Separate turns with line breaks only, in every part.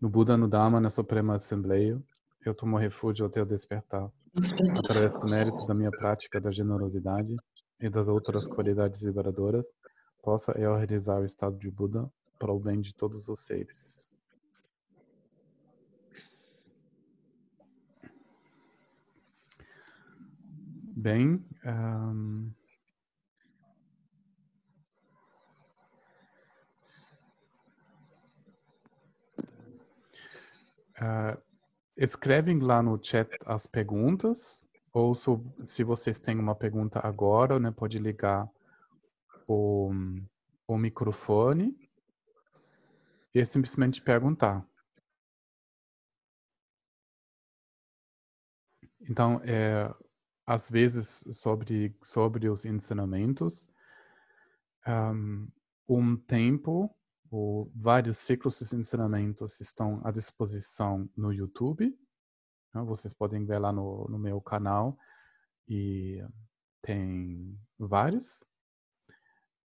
No Buda, no Dharma, na Suprema Assembleia, eu tomo refúgio até o despertar, através do mérito da minha prática da generosidade e das outras qualidades liberadoras, possa eu realizar o estado de Buda para o bem de todos os seres. Bem, um, uh, escrevem lá no chat as perguntas, ou se, se vocês têm uma pergunta agora, né, pode ligar o, o microfone e simplesmente perguntar. Então, é, às vezes, sobre, sobre os ensinamentos, um tempo ou vários ciclos de ensinamentos estão à disposição no YouTube. Então, vocês podem ver lá no, no meu canal e tem vários.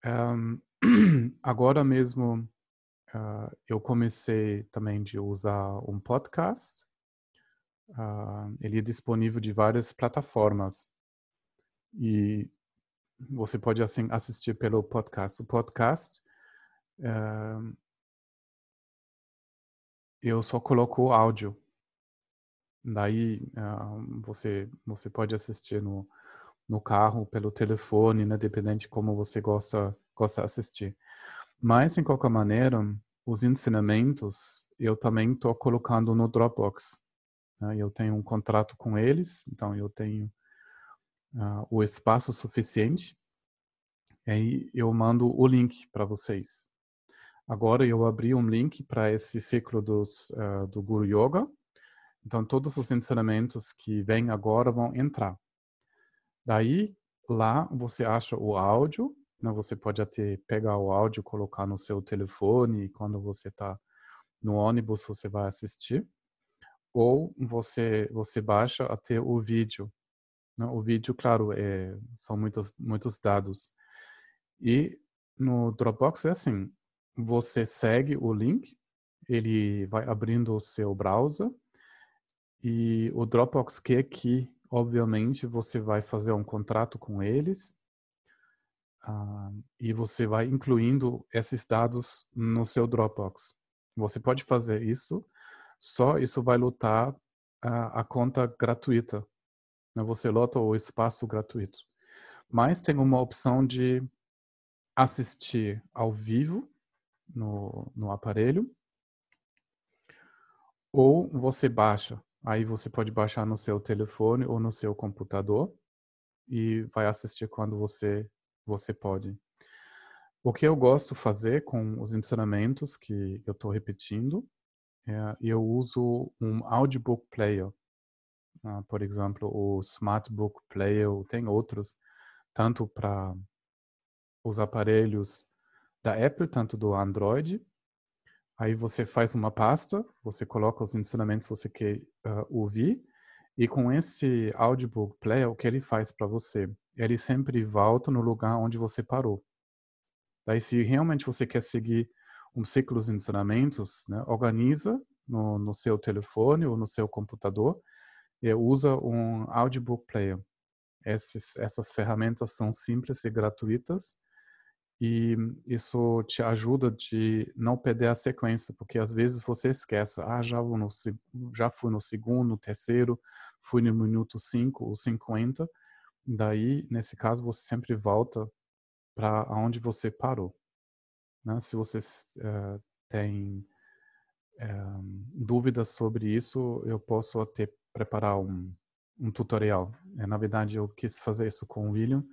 Um, agora mesmo uh, eu comecei também de usar um podcast. Uh, ele é disponível de várias plataformas e você pode assim assistir pelo podcast. O podcast uh, eu só coloco o áudio. Daí você você pode assistir no no carro, pelo telefone, né, dependente de como você gosta gosta assistir. Mas, em qualquer maneira, os ensinamentos eu também estou colocando no Dropbox. Né? Eu tenho um contrato com eles, então eu tenho uh, o espaço suficiente. E aí eu mando o link para vocês. Agora eu abri um link para esse ciclo dos, uh, do Guru Yoga. Então todos os ensinamentos que vêm agora vão entrar. Daí lá você acha o áudio né? Você pode até pegar o áudio, colocar no seu telefone e quando você está no ônibus você vai assistir. Ou você você baixa até o vídeo. Né? O vídeo, claro, é, são muitos muitos dados. E no Dropbox é assim: você segue o link, ele vai abrindo o seu browser e o Dropbox quer que, obviamente, você vai fazer um contrato com eles Uh, e você vai incluindo esses dados no seu Dropbox. Você pode fazer isso, só isso vai lotar a, a conta gratuita. Né? Você lota o espaço gratuito. Mas tem uma opção de assistir ao vivo no, no aparelho ou você baixa. Aí você pode baixar no seu telefone ou no seu computador e vai assistir quando você você pode. O que eu gosto fazer com os ensinamentos que eu estou repetindo, é, eu uso um audiobook player. Uh, por exemplo, o Smartbook Player, tem outros, tanto para os aparelhos da Apple, tanto do Android. Aí você faz uma pasta, você coloca os ensinamentos que você quer uh, ouvir, e com esse audiobook player, o que ele faz para você? ele sempre volta no lugar onde você parou. Daí, se realmente você quer seguir um ciclo de ensinamentos, né, organiza no, no, seu telefone ou no seu computador e usa um audiobook player. Essas ferramentas são simples e gratuitas e isso te ajuda de não perder a sequência, porque às vezes você esquece, ah, já, vou no, já fui no segundo, terceiro, fui no minuto 5 ou 50, Daí, nesse caso, você sempre volta para onde você parou. Né? Se você uh, tem uh, dúvidas sobre isso, eu posso até preparar um, um tutorial. É, na verdade, eu quis fazer isso com o William.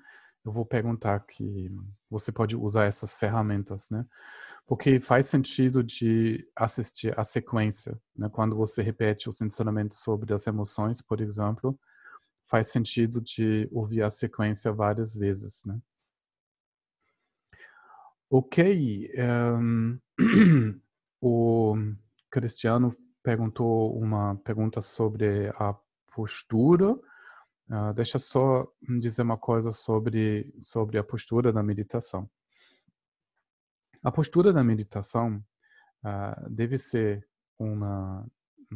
Eu vou perguntar que você pode usar essas ferramentas, né? Porque faz sentido de assistir a sequência, né? Quando você repete os ensinamentos sobre as emoções, por exemplo, faz sentido de ouvir a sequência várias vezes, né? Ok, um, o Cristiano perguntou uma pergunta sobre a postura. Uh, deixa só dizer uma coisa sobre, sobre a postura da meditação. A postura da meditação uh, deve ser uma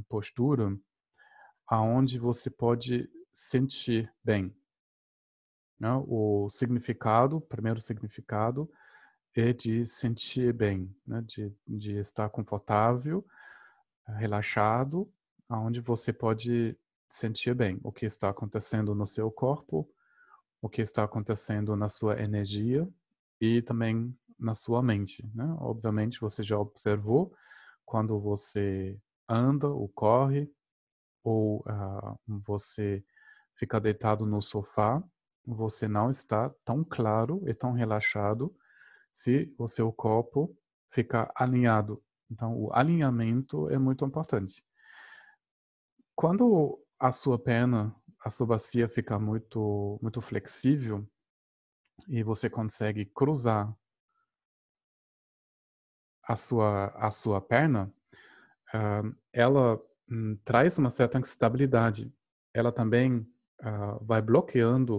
postura aonde você pode sentir bem. Né? O significado, primeiro significado, é de sentir bem, né? de, de estar confortável, relaxado, aonde você pode sentir bem o que está acontecendo no seu corpo, o que está acontecendo na sua energia e também na sua mente. Né? Obviamente, você já observou quando você anda ou corre, ou uh, você fica deitado no sofá, você não está tão claro e tão relaxado se o seu corpo ficar alinhado. Então, o alinhamento é muito importante. Quando a sua perna, a sua bacia fica muito, muito flexível e você consegue cruzar a sua, a sua perna, uh, ela um, traz uma certa estabilidade. Ela também uh, vai bloqueando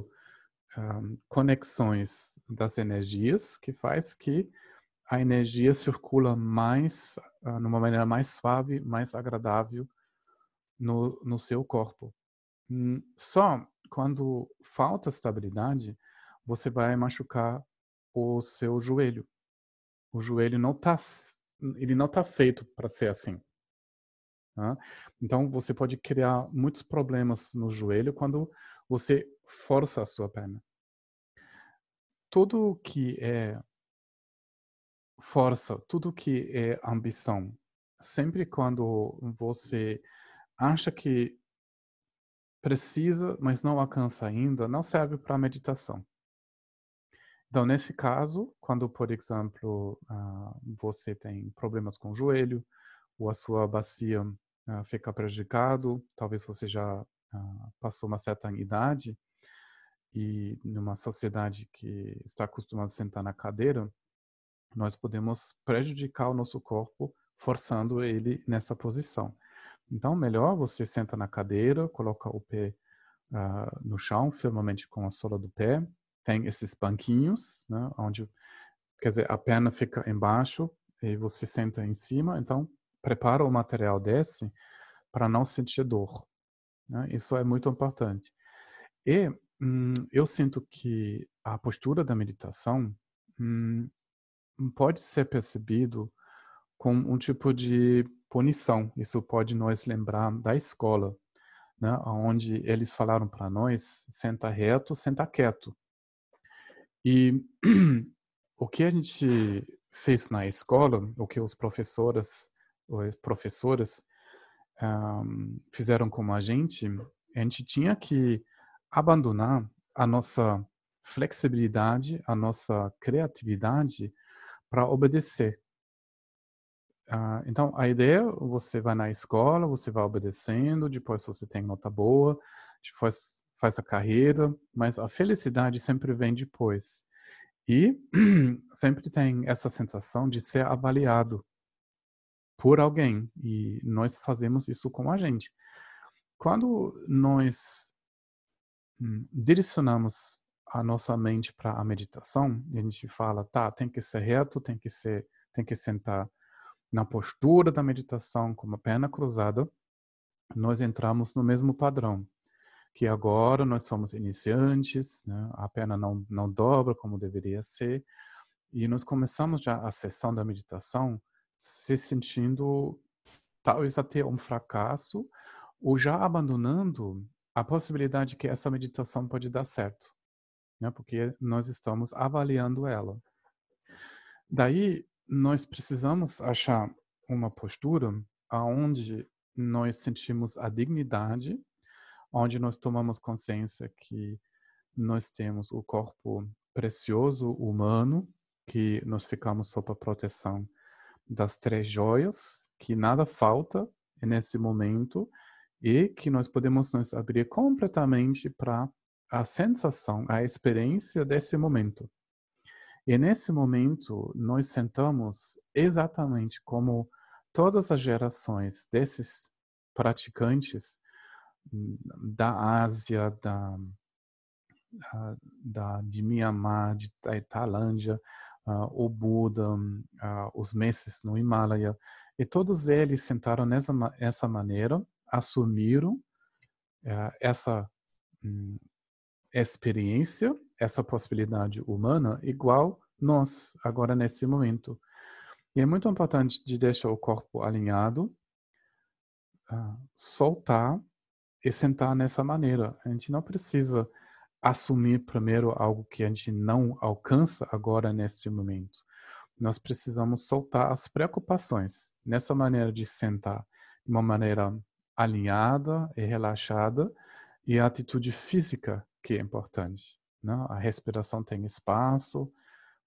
uh, conexões das energias, que faz que a energia circula mais, uh, numa maneira mais suave, mais agradável no, no seu corpo. Um, só quando falta estabilidade, você vai machucar o seu joelho. O joelho não está ele não está feito para ser assim. Tá? Então, você pode criar muitos problemas no joelho quando você força a sua perna. Tudo que é força, tudo que é ambição, sempre quando você acha que precisa, mas não alcança ainda, não serve para meditação. Então, nesse caso, quando, por exemplo, uh, você tem problemas com o joelho, ou a sua bacia uh, fica prejudicado, talvez você já uh, passou uma certa idade e numa sociedade que está acostumada a sentar na cadeira, nós podemos prejudicar o nosso corpo forçando ele nessa posição. Então, melhor você senta na cadeira, coloca o pé uh, no chão, firmemente com a sola do pé. Tem esses banquinhos, né, onde, quer dizer, a perna fica embaixo e você senta em cima. Então, prepara o material desse para não sentir dor. Né? Isso é muito importante. E hum, eu sinto que a postura da meditação hum, pode ser percebido como um tipo de punição. Isso pode nos lembrar da escola, né? onde eles falaram para nós, senta reto, senta quieto. E o que a gente fez na escola, o que os professores, os professoras um, fizeram com a gente, a gente tinha que abandonar a nossa flexibilidade, a nossa criatividade para obedecer. Uh, então, a ideia, você vai na escola, você vai obedecendo, depois você tem nota boa, depois faz a carreira, mas a felicidade sempre vem depois. E sempre tem essa sensação de ser avaliado por alguém e nós fazemos isso com a gente. Quando nós hum, direcionamos a nossa mente para a meditação, a gente fala, tá, tem que ser reto, tem que ser, tem que sentar na postura da meditação com a perna cruzada, nós entramos no mesmo padrão, que agora nós somos iniciantes, né? a perna não, não dobra como deveria ser, e nós começamos já a sessão da meditação se sentindo talvez até um fracasso ou já abandonando a possibilidade que essa meditação pode dar certo, né? Porque nós estamos avaliando ela. Daí nós precisamos achar uma postura aonde nós sentimos a dignidade, onde nós tomamos consciência que nós temos o corpo precioso humano, que nós ficamos sob a proteção das três joias, que nada falta nesse momento e que nós podemos nos abrir completamente para a sensação, a experiência desse momento. E nesse momento, nós sentamos exatamente como todas as gerações desses praticantes hum, da Ásia, da, da, de Myanmar, de, da Tailândia, uh, o Buda, uh, os mestres no Himalaia, e todos eles sentaram nessa essa maneira, assumiram uh, essa um, experiência, essa possibilidade humana, igual nós, agora nesse momento. E é muito importante de deixar o corpo alinhado, soltar e sentar nessa maneira. A gente não precisa assumir primeiro algo que a gente não alcança agora neste momento. Nós precisamos soltar as preocupações nessa maneira de sentar de uma maneira alinhada e relaxada e a atitude física que é importante. Né? A respiração tem espaço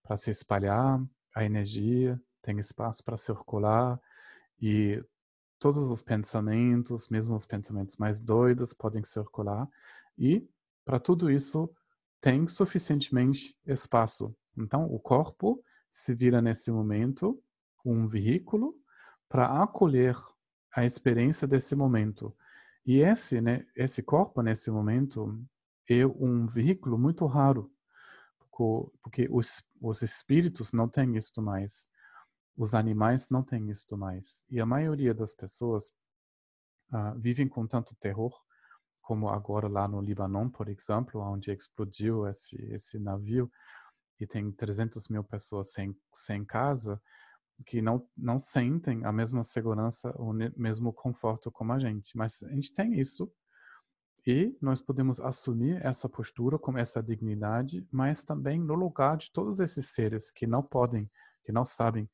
para se espalhar, a energia tem espaço para circular e todos os pensamentos, mesmo os pensamentos mais doidos, podem circular e para tudo isso, tem suficientemente espaço. Então, o corpo se vira nesse momento um veículo para acolher a experiência desse momento. E esse, né, esse corpo nesse momento é um veículo muito raro, porque os, os espíritos não têm isto mais, os animais não têm isto mais. E a maioria das pessoas uh, vivem com tanto terror como agora lá no Líbano, por exemplo, onde explodiu esse, esse navio e tem 300 mil pessoas sem, sem casa, que não, não sentem a mesma segurança, o mesmo conforto como a gente. Mas a gente tem isso e nós podemos assumir essa postura com essa dignidade, mas também no lugar de todos esses seres que não podem, que não sabem,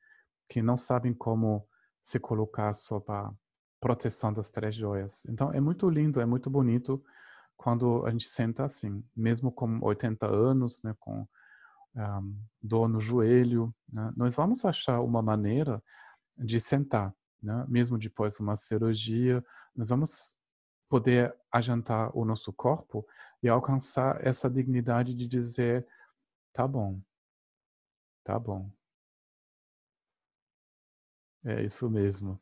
que não sabem como se colocar sob a proteção das três joias. Então é muito lindo, é muito bonito quando a gente senta assim, mesmo com 80 anos, né, com um, dor no joelho, né, nós vamos achar uma maneira de sentar, né, mesmo depois de uma cirurgia, nós vamos poder ajantar o nosso corpo e alcançar essa dignidade de dizer, tá bom, tá bom. É isso mesmo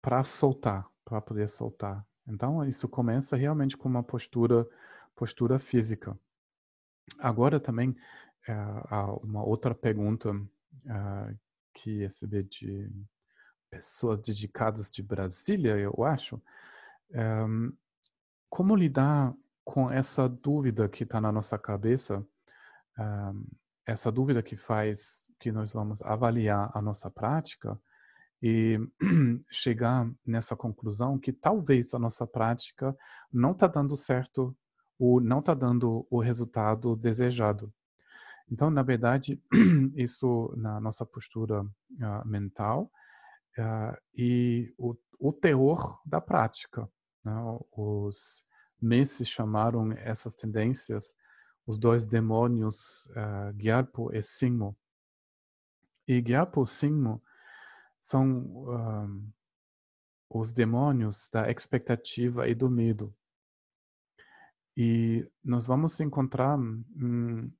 para soltar, para poder soltar. Então, isso começa realmente com uma postura, postura física. Agora também, é, uma outra pergunta é, que recebi de pessoas dedicadas de Brasília, eu acho. É, como lidar com essa dúvida que está na nossa cabeça, essa dúvida que faz que nós vamos avaliar a nossa prática, e chegar nessa conclusão que talvez a nossa prática não está dando certo ou não está dando o resultado desejado. Então, na verdade, isso na nossa postura uh, mental e o, o teor da prática. Né? Os Messi chamaram essas tendências os dois demônios, uh, e Singmo. E Gyalpo e Singmo são um, os demônios da expectativa e do medo. E nós vamos encontrar hum,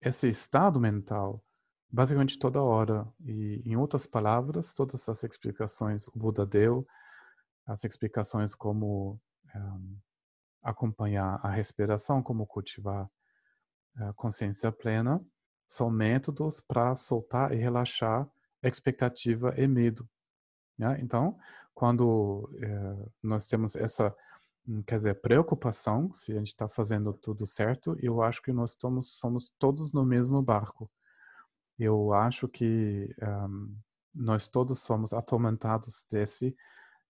esse estado mental basicamente toda hora. E, em outras palavras, todas as explicações o Buda deu, as explicações como um, acompanhar a respiração, como cultivar a consciência plena, são métodos para soltar e relaxar expectativa e medo. Né? Então, quando é, nós temos essa, hum, quer dizer, preocupação, se a gente está fazendo tudo certo, eu acho que nós estamos, somos todos no mesmo barco. Eu acho que um, nós todos somos atormentados desse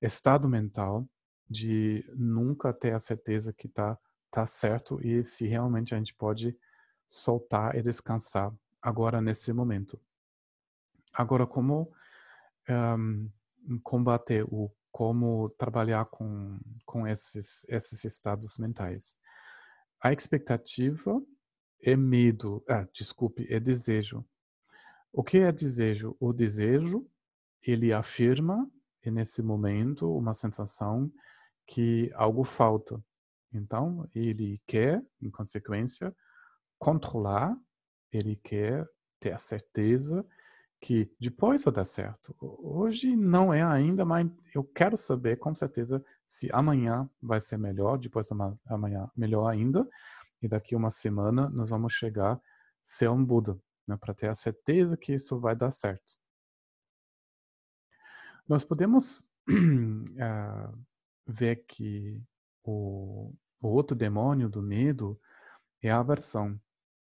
estado mental de nunca ter a certeza que está tá certo e se realmente a gente pode soltar e descansar agora nesse momento. Agora, como um, combater o como trabalhar com, com esses, esses estados mentais? A expectativa é medo, ah, desculpe, é desejo. O que é desejo? O desejo, ele afirma, nesse momento, uma sensação que algo falta. Então, ele quer, em consequência, controlar, ele quer ter a certeza que depois vai dar certo. Hoje não é ainda, mas eu quero saber com certeza se amanhã vai ser melhor, depois amanhã melhor ainda, e daqui uma semana nós vamos chegar a ser um Buda. Né, para ter a certeza que isso vai dar certo. Nós podemos uh, ver que o, o, outro demônio do medo é a aversão.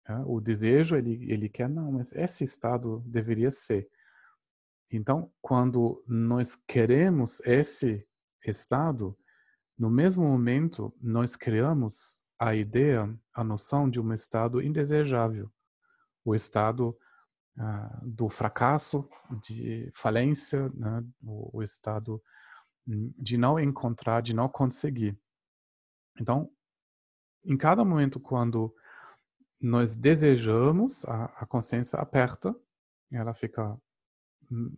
Né? O desejo, ele, ele quer, não, mas esse estado deveria ser. Então, quando nós queremos esse estado, no mesmo momento, nós criamos a ideia, a noção de um estado indesejável, o estado uh, do fracasso, de falência, né? o, o, estado de não encontrar, de não conseguir. Então, em cada momento quando nós desejamos, a, a consciência aperta, ela fica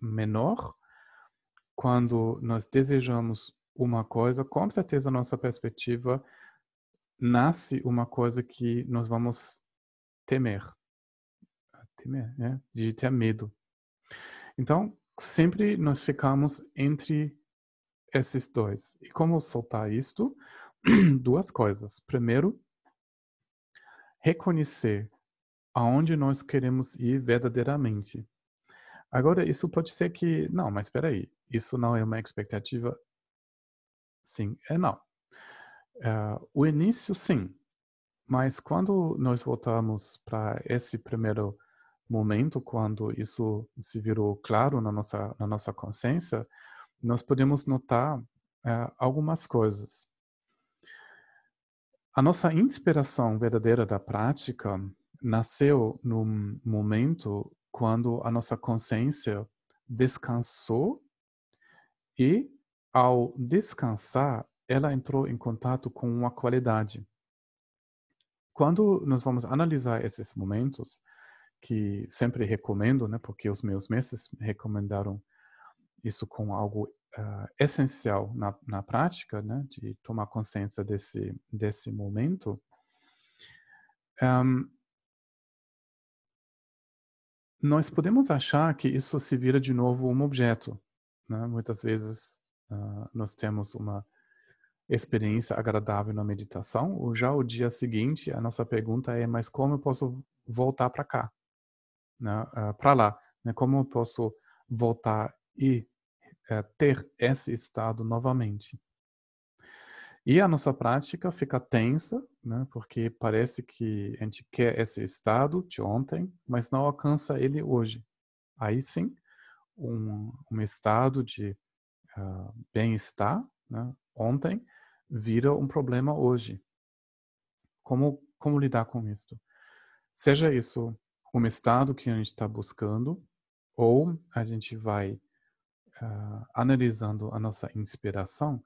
menor. Quando nós desejamos uma coisa, com certeza a nossa perspectiva nasce uma coisa que nós vamos temer. Temer, né? De ter medo. Então, sempre nós ficamos entre esses dois. E como soltar isto? Duas coisas. Primeiro, reconhecer aonde nós queremos ir verdadeiramente. Agora, isso pode ser que, não, mas espera aí, isso não é uma expectativa? Sim, é não. Uh, o início, sim. Mas quando nós voltamos para esse primeiro momento, quando isso se virou claro na nossa, na nossa consciência, nós podemos notar uh, algumas coisas. A nossa inspiração verdadeira da prática nasceu num momento quando a nossa consciência descansou e, ao descansar, ela entrou em contato com uma qualidade. Quando nós vamos analisar esses momentos, que sempre recomendo, né, porque os meus mestres recomendaram isso com algo uh, essencial na, na prática, né, de tomar consciência desse, desse momento, um, nós podemos achar que isso se vira de novo um objeto. Né? Muitas vezes uh, nós temos uma experiência agradável na meditação, ou já o dia seguinte a nossa pergunta é: mas como eu posso voltar para cá, né? uh, ah, para lá? Né? Como eu posso voltar e uh, ter esse estado novamente? E a nossa prática fica tensa, né? porque parece que a gente quer esse estado de ontem, mas não alcança ele hoje. Aí sim, um, um estado de uh, bem-estar né? ontem vira um problema hoje. Como, como lidar com isso? Seja isso um estado que a gente está buscando, ou a gente vai uh, analisando a nossa inspiração,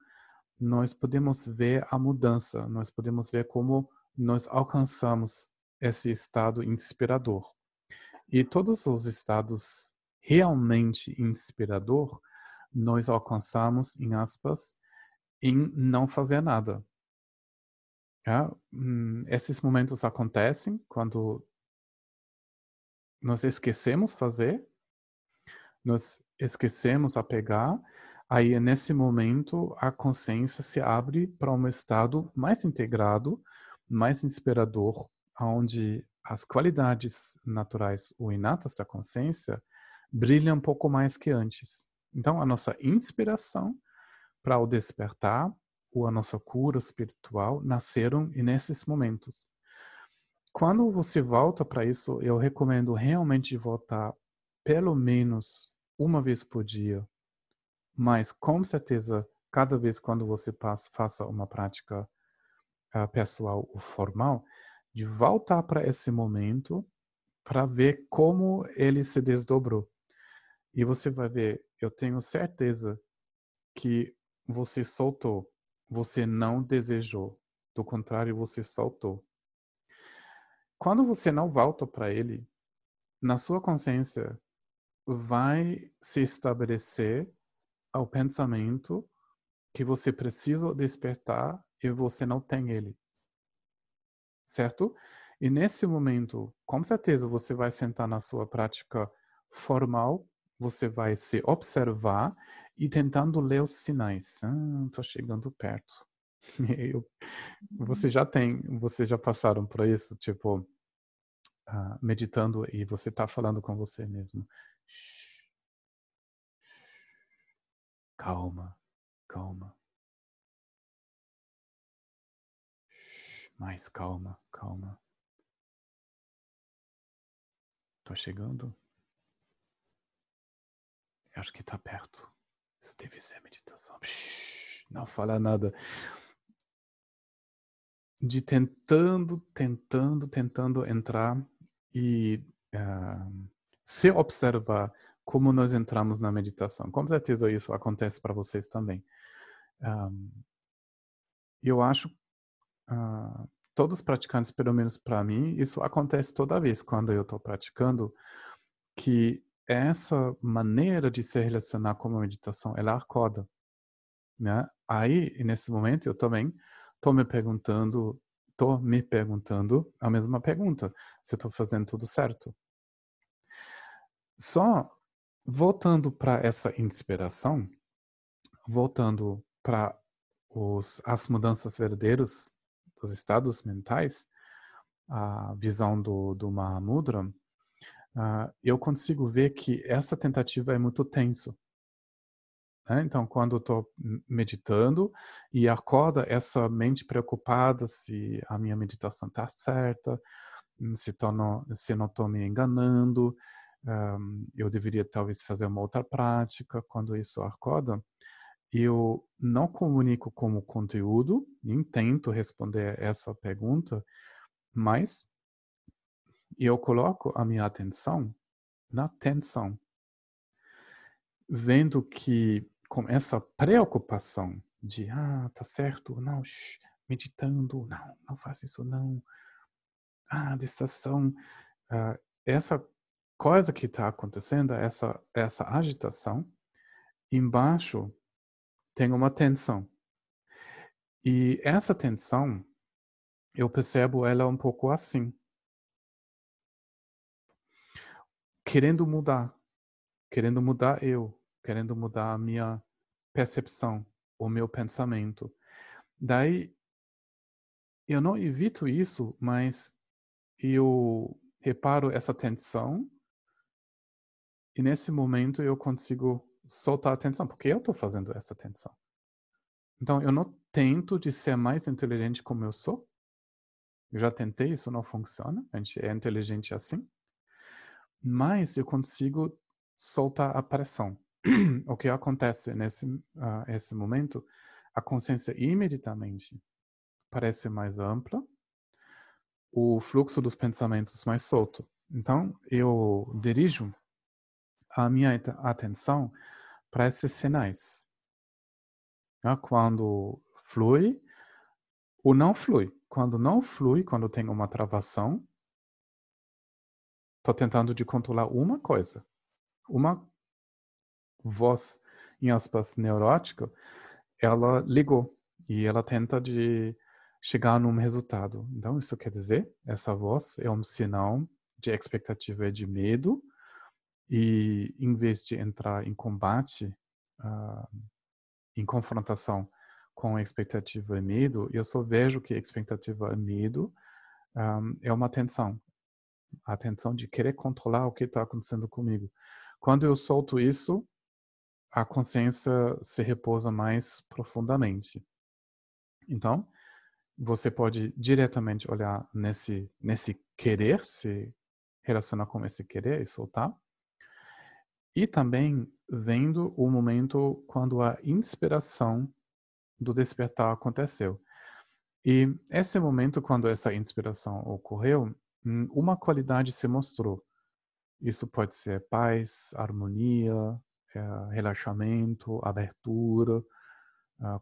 nós podemos ver a mudança, nós podemos ver como nós alcançamos esse estado inspirador. E todos os estados realmente inspirador, nós alcançamos, em aspas, em não fazer nada. É? Esses momentos acontecem quando nós esquecemos fazer, nós esquecemos a pegar, aí nesse momento a consciência se abre para um estado mais integrado, mais inspirador, onde as qualidades naturais ou inatas da consciência brilham um pouco mais que antes. Então a nossa inspiração para o despertar ou a nossa cura espiritual nasceram nesses momentos. Quando você volta para isso, eu recomendo realmente voltar pelo menos uma vez por dia, mas com certeza cada vez quando você passa, faça uma prática uh, pessoal ou formal, de voltar para esse momento para ver como ele se desdobrou. E você vai ver, eu tenho certeza que você soltou. Você não desejou. Do contrário, você soltou. Quando você não volta para ele, na sua consciência vai se estabelecer o pensamento que você precisa despertar e você não tem ele. Certo? E nesse momento, com certeza, você vai sentar na sua prática formal, você vai se observar e tentando ler os sinais. Ah, tô chegando perto. Eu, você já tem, vocês já passaram por isso? Tipo, uh, meditando e você está falando com você mesmo. Calma, calma. Mais calma, calma. Tô chegando. Acho que tá perto. Isso deve ser meditação. não fala nada. De tentando, tentando, tentando entrar e uh, se observar como nós entramos na meditação. Com certeza isso acontece para vocês também. Um, eu acho, uh, todos os praticantes, pelo menos para mim, isso acontece toda vez quando eu estou praticando, que essa maneira de se relacionar com a meditação, ela acorda. Né? Aí, nesse momento, eu também estou me perguntando, estou me perguntando a mesma pergunta, se eu estou fazendo tudo certo. Só voltando para essa inspiração, voltando para as mudanças verdadeiras dos estados mentais, a visão do, do Mahamudra, uh, eu consigo ver que essa tentativa é muito tenso. Né? Então, quando estou meditando e acorda essa mente preocupada se a minha meditação está certa, se, tô no, se não estou me enganando, um, eu deveria talvez fazer uma outra prática quando isso acorda. Eu não comunico como conteúdo, nem tento responder essa pergunta, mas eu coloco a minha atenção na tensão, vendo que com essa preocupação de ah, tá certo, não, shh, meditando, não, não faça isso não, ah, distração, uh, essa coisa que está acontecendo, essa, essa agitação, embaixo tem uma tensão. E essa tensão, eu percebo ela um pouco assim. Querendo mudar. Querendo mudar eu. Querendo mudar a minha percepção, o meu pensamento. Daí, eu não evito isso, mas eu reparo essa tensão e nesse momento eu consigo soltar a tensão, porque eu estou fazendo essa tensão. Então eu não tento de ser mais inteligente como eu sou. Eu já tentei, isso não funciona. A gente é inteligente assim. Mas eu consigo soltar a pressão. o que acontece nesse uh, esse momento, a consciência imediatamente parece mais ampla, o fluxo dos pensamentos mais solto. Então, eu dirijo a minha atenção para esses sinais. Né? Quando flui ou não flui. Quando não flui, quando tem uma travação, estou tentando de controlar uma coisa. Uma voz, em aspas, neurótica, ela ligou e ela tenta de chegar num resultado. Então, isso quer dizer, essa voz é um sinal de expectativa de medo, e em vez de entrar em combate, uh, em confrontação com expectativa e medo, eu só vejo que expectativa e medo um, é uma tensão. A tensão de querer controlar o que está acontecendo comigo. Quando eu solto isso, a consciência se repousa mais profundamente. Então, você pode diretamente olhar nesse, nesse querer, se relacionar com esse querer e soltar, e também vendo o momento quando a inspiração do despertar aconteceu. E esse momento, quando essa inspiração ocorreu, hum, uma qualidade se mostrou. Isso pode ser paz, harmonia, é, relaxamento, abertura,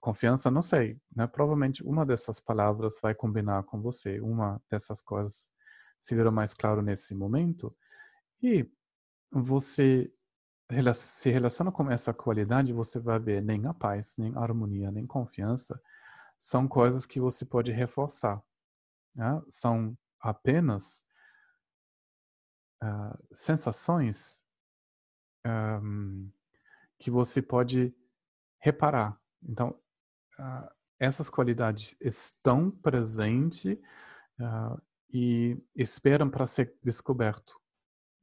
confiança, não sei. Né? Provavelmente uma dessas palavras vai combinar com você. Uma dessas coisas se virou mais claro nesse momento. E você se relaciona com essa qualidade, você vai ver nem a paz, nem a harmonia, nem confiança são coisas que você pode reforçar. Né? São apenas uh, sensações um, que você pode reparar. Então, uh, essas qualidades estão presentes uh, e esperam para ser descoberto.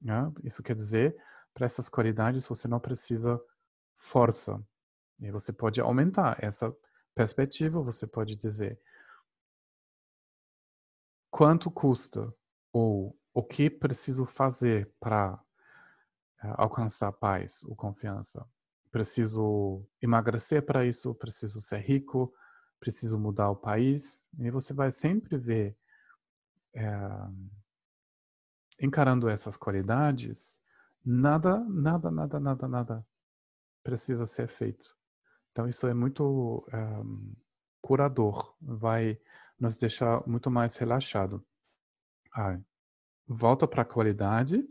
Né? Isso quer dizer, para essas qualidades você não precisa força. E você pode aumentar essa perspectiva, você pode dizer quanto custa ou o que preciso fazer para uh, alcançar paz ou confiança. Preciso emagrecer para isso, preciso ser rico, preciso mudar o país. E você vai sempre ver é, encarando essas qualidades, nada, nada, nada, nada, nada precisa ser feito. Então isso é muito um, curador, vai nos deixar muito mais relaxado. Ah, volta para a qualidade.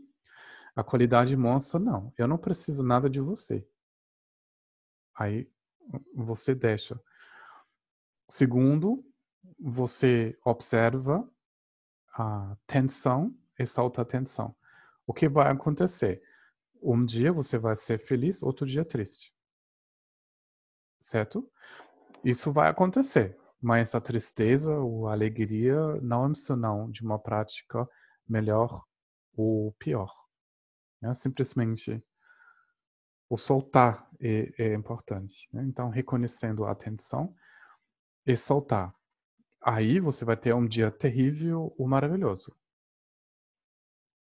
A qualidade mostra não, eu não preciso nada de você. Aí você deixa. Segundo, você observa a tensão e solta a tensão. O que vai acontecer? Um dia você vai ser feliz, outro dia triste. Certo? Isso vai acontecer, mas a tristeza ou a alegria não é sinal de uma prática melhor ou pior. É simplesmente o soltar é, é importante. Né? Então, reconhecendo a atenção e soltar. Aí você vai ter um dia terrível ou maravilhoso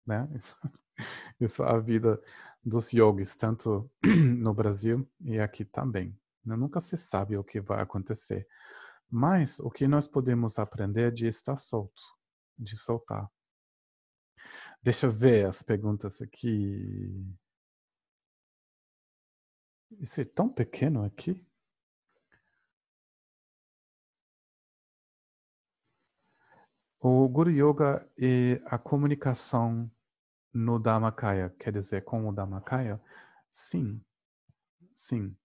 né? Isso, isso é a vida dos yogis, tanto no Brasil e aqui também. Né? Nunca se sabe o que vai acontecer. Mas o que nós podemos aprender é de estar solto, de soltar. Deixa eu ver as perguntas aqui. Isso é tão pequeno aqui. O Guru Yoga é a comunicação no Dhammakaya, quer dizer, com o Dhammakaya? Sim, sim.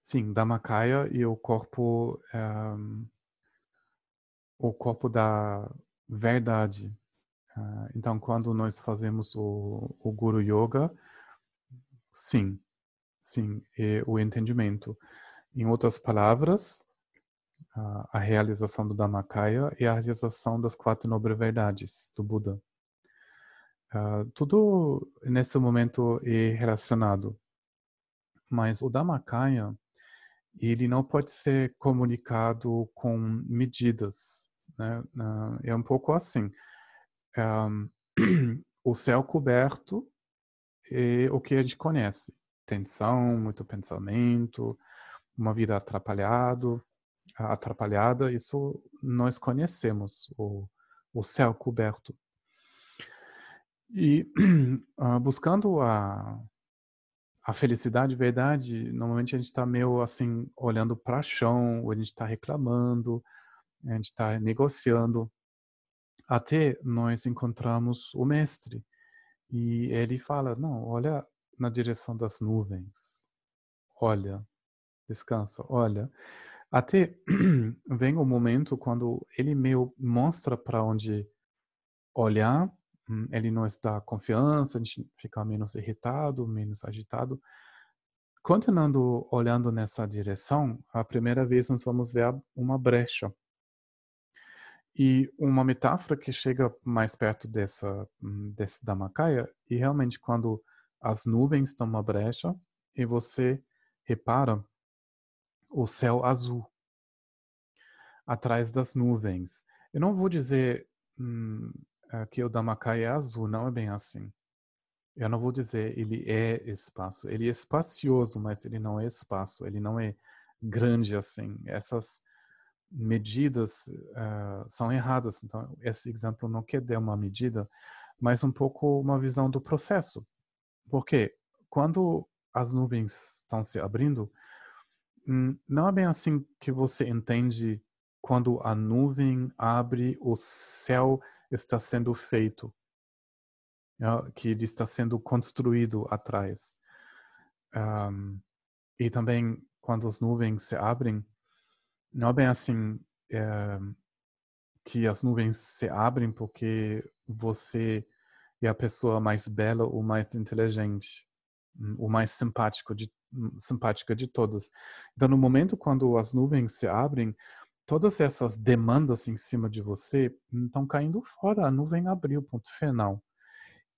Sim, Dhammakaya e o corpo, um, eh, o corpo da verdade. Uh, então, quando nós fazemos o, o Guru Yoga, sim, sim, e o entendimento. Em outras palavras, a realização do Dhammakaya e a realização das quatro nobres verdades do Buda. Uh, tudo nesse momento é relacionado. Mas o Dhammakaya, ele não pode ser comunicado com medidas. Né? Uh, é um pouco assim. Um, o céu coberto é o que a gente conhece. Tensão, muito pensamento, uma vida atrapalhado, atrapalhada, isso nós conhecemos, o, o céu coberto. E uh, buscando a, a felicidade de verdade, normalmente a gente está meio assim, olhando para o chão, ou a gente está reclamando, a gente está negociando, até nós encontramos o mestre. E ele fala: Não, olha na direção das nuvens, olha, descansa, olha. Até vem o momento quando ele meio mostra para onde olhar Hum, ele nos dá confiança, a gente fica menos irritado, menos agitado. Continuando olhando nessa direção, a primeira vez nós vamos ver uma brecha. E uma metáfora que chega mais perto dessa hum, desse Dhammakaya, e realmente quando as nuvens estão uma brecha e você repara o céu azul atrás das nuvens. Eu não vou dizer hum, que o Dhammakaya é azul, não é bem assim. Eu não vou dizer ele é espaço. Ele é espacioso, mas ele não é espaço. Ele não é grande assim. Essas medidas uh, são erradas. Então, esse exemplo não quer dar uma medida, mas um pouco uma visão do processo. Porque quando as nuvens estão se abrindo, hum, não é bem assim que você entende quando a nuvem abre, o céu está sendo feito, né, que ele está sendo construído atrás. Um, e também quando as nuvens se abrem, não é bem assim é, que as nuvens se abrem porque você é a pessoa mais bela ou mais inteligente, hum, o mais simpático de, hum, simpática de todas. Então, no momento quando as nuvens se abrem, todas essas demandas em cima de você estão caindo fora. A nuvem abriu, ponto final.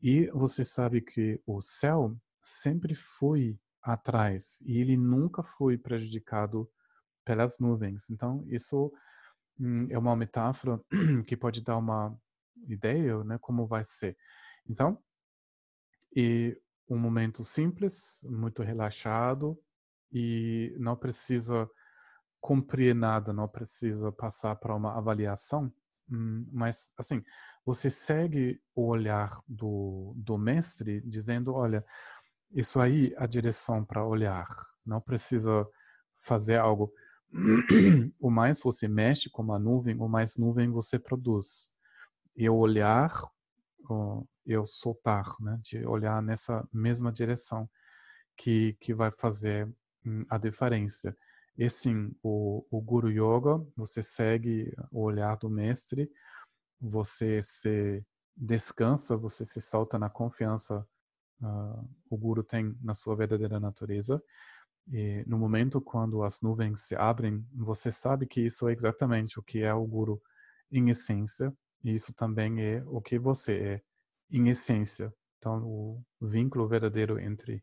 E você sabe que o céu sempre foi atrás e ele nunca foi prejudicado pelas nuvens. Então, isso hum, é uma metáfora que pode dar uma ideia, né, como vai ser. Então, e um momento simples, muito relaxado e não precisa cumprir nada, não precisa passar para uma avaliação, hum, mas assim, você segue o olhar do, do mestre dizendo, olha, isso aí é a direção para olhar, não precisa fazer algo. o mais você mexe com a nuvem, o mais nuvem você produz. E o olhar, eu soltar, né, de olhar nessa mesma direção que, que vai fazer hum, a diferença. E sim, o, o Guru Yoga, você segue o olhar do mestre, você se descansa, você se salta na confiança uh, o Guru tem na sua verdadeira natureza. E no momento quando as nuvens se abrem, você sabe que isso é exatamente o que é o Guru em essência, e isso também é o que você é em essência. Então, o vínculo verdadeiro entre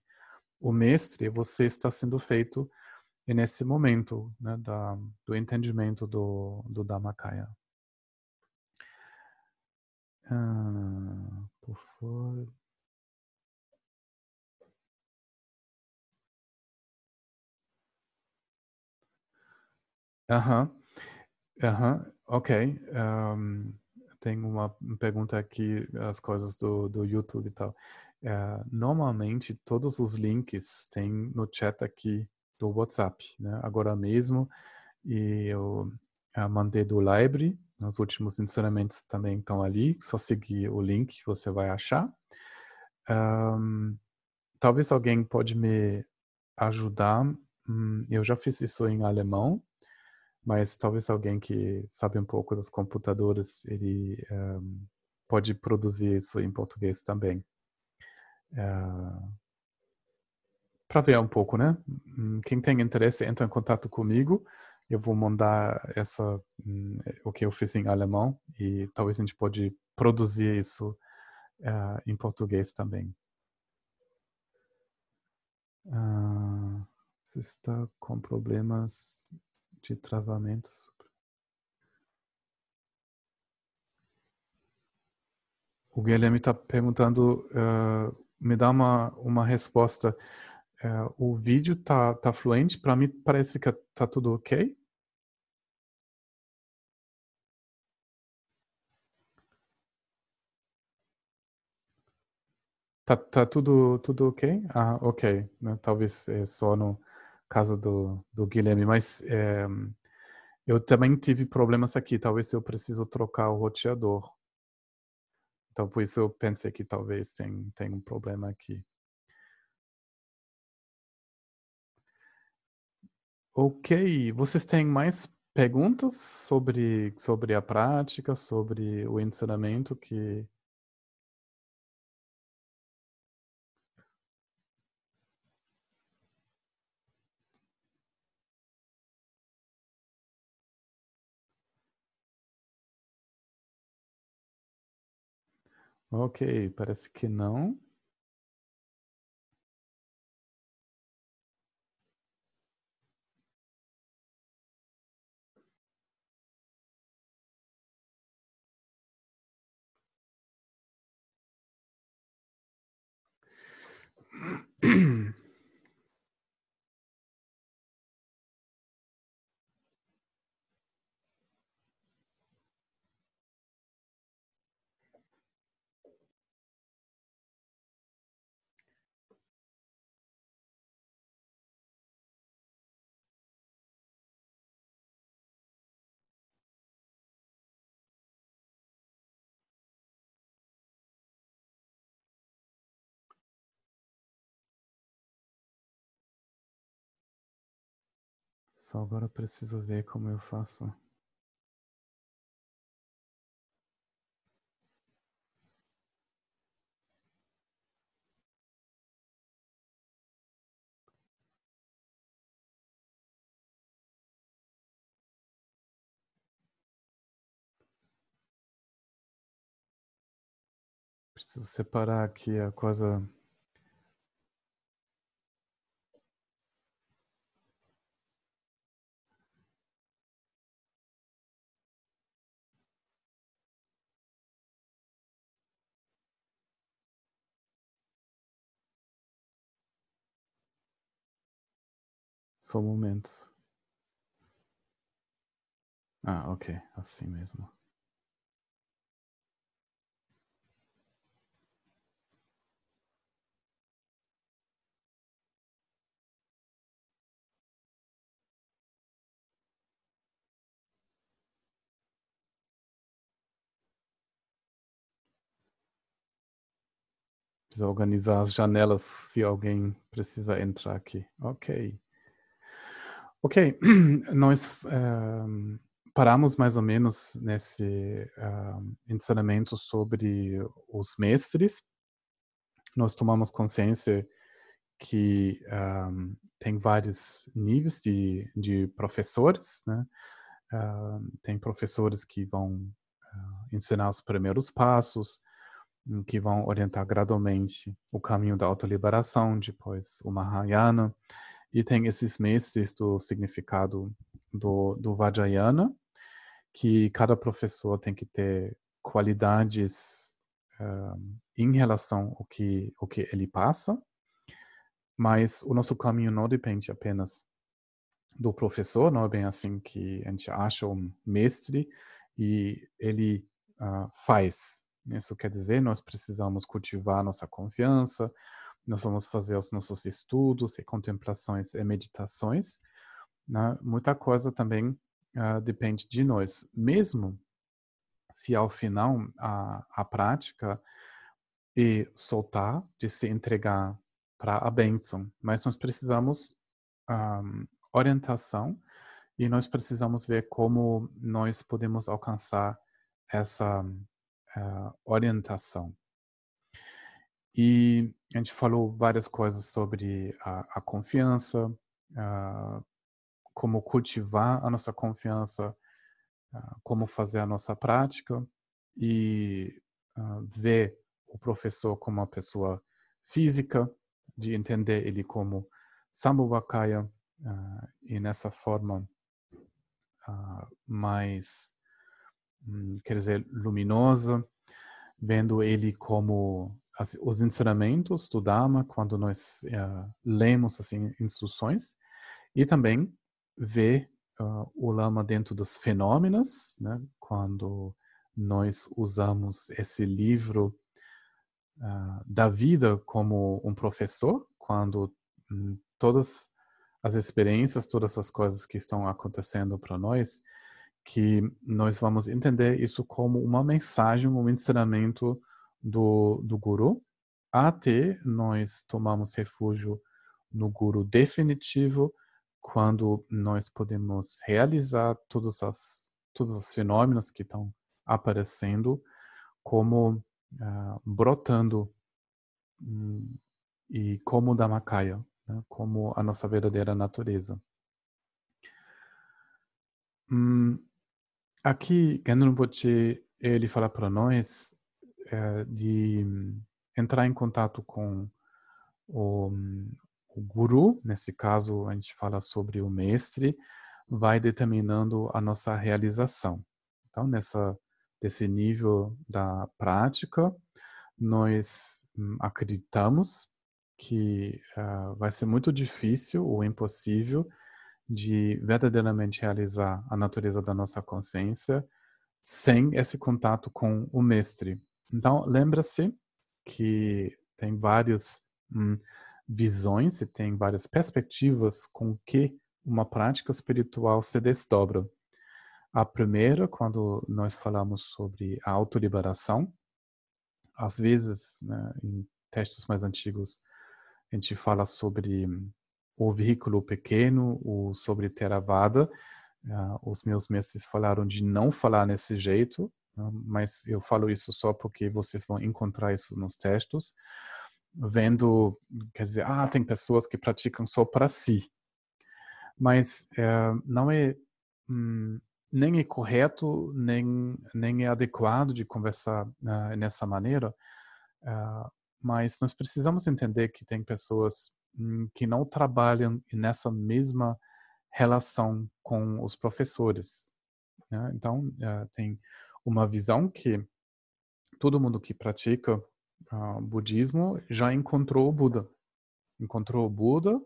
o mestre e você está sendo feito nesse momento né, da, do entendimento do, do Dhammakaya. Ah, por favor. Aham, aham, ok. Um, tem uma pergunta aqui, as coisas do, do YouTube e tal. Uh, normalmente, todos os links tem no chat aqui do WhatsApp, né? Agora mesmo, e eu uh, mandei do Library, os últimos ensinamentos também estão ali, só seguir o link que você vai achar. Talvez alguém pode me ajudar. Hum, eu já fiz isso em alemão, mas talvez alguém que sabe um pouco dos computadores, ele um, eh, pode produzir isso em português também. Uh, eh, Para ver um pouco, né? Hum, quem tem interesse, entra em contato comigo. Eu vou mandar essa um, o que eu fiz em alemão e talvez a gente pode produzir isso uh, em português também. Uh, você está com problemas de travamentos. O Guilherme está perguntando, uh, me dá uma, uma resposta. Uh, o vídeo tá, tá fluente? Para mim parece que tá tudo ok. Tá, tá tudo, tudo ok? Ah, ok. Né, talvez é só no, caso do, do Guilherme, mas é, eu também tive problemas aqui. Talvez eu preciso trocar o roteador. Então, por isso eu pensei que talvez tem, tem um problema aqui. Ok, vocês têm mais perguntas sobre, sobre a prática, sobre o ensinamento que Ok, parece que não. Só agora preciso ver como eu faço. Preciso separar aqui a coisa São momentos. Ah, ok, assim mesmo. Precisa organizar as janelas se alguém precisa entrar aqui. Ok. Ok, nós uh, paramos mais ou menos nesse uh, ensinamento sobre os mestres. Nós tomamos consciência que um, tem vários níveis de, de professores, né? Tem professores que vão ensinar os primeiros passos, que vão orientar gradualmente o caminho da autoliberação, depois o Mahayana, e tem esses mestres do significado do, do Vajrayana, que cada professor tem que ter qualidades uh, em relação ao que, ao que ele passa, mas o nosso caminho não depende apenas do professor, não é bem assim que a gente acha um mestre e ele uh, faz. Isso quer dizer, nós precisamos cultivar nossa confiança, nós vamos fazer os nossos estudos e contemplações e meditações. Né? Muita coisa também uh, depende de nós, mesmo se ao final a, a prática e soltar, de se entregar para a bênção. Mas nós precisamos um, orientação e nós precisamos ver como nós podemos alcançar essa uh, orientação. E a gente falou várias coisas sobre a, a confiança, como cultivar a nossa confiança, como fazer a nossa prática e ver o professor como uma pessoa física, de entender ele como Sambhuvakaya e nessa forma mais Hum, quer dizer, luminosa, vendo ele como as, os ensinamentos do Dharma quando nós uh, lemos assim instruções e também ver uh, o Lama dentro dos fenômenos, né? Quando nós usamos esse livro uh, da vida como um professor, quando um, todas as experiências, todas as coisas que estão acontecendo para nós, que nós vamos entender isso como uma mensagem, um ensinamento do, do Guru, até nós tomamos refúgio no Guru definitivo, quando nós podemos realizar todos, as, todos os fenômenos que estão aparecendo como uh, brotando um, e como Dhammakaya, né, como a nossa verdadeira natureza. Hum, Aqui, Rinpoche, ele fala para nós é, de entrar em contato com o, o guru, nesse caso a gente fala sobre o mestre, vai determinando a nossa realização. Então, nessa, desse nível da prática, nós hum, acreditamos que uh, vai ser muito difícil ou impossível de verdadeiramente realizar a natureza da nossa consciência sem esse contato com o mestre. Então, lembra-se que tem várias hum, visões e tem várias perspectivas com que uma prática espiritual se desdobra. A primeira, quando nós falamos sobre a autoliberação, às vezes, né, em textos mais antigos, a gente fala sobre o veículo pequeno, o sobre Theravada. Uh, os meus mestres falaram de não falar nesse jeito, mas eu falo isso só porque vocês vão encontrar isso nos textos. Vendo, quer dizer, ah, tem pessoas que praticam só para si. Mas uh, não é, hum, nem é correto, nem, nem é adequado de conversar nessa maneira, Uh, mas nós precisamos entender que tem pessoas hum, que não trabalham nessa mesma relação com os professores. Né? Então, uh, tem uma visão que todo mundo que pratica uh, budismo já encontrou o Buda. Encontrou o Buda,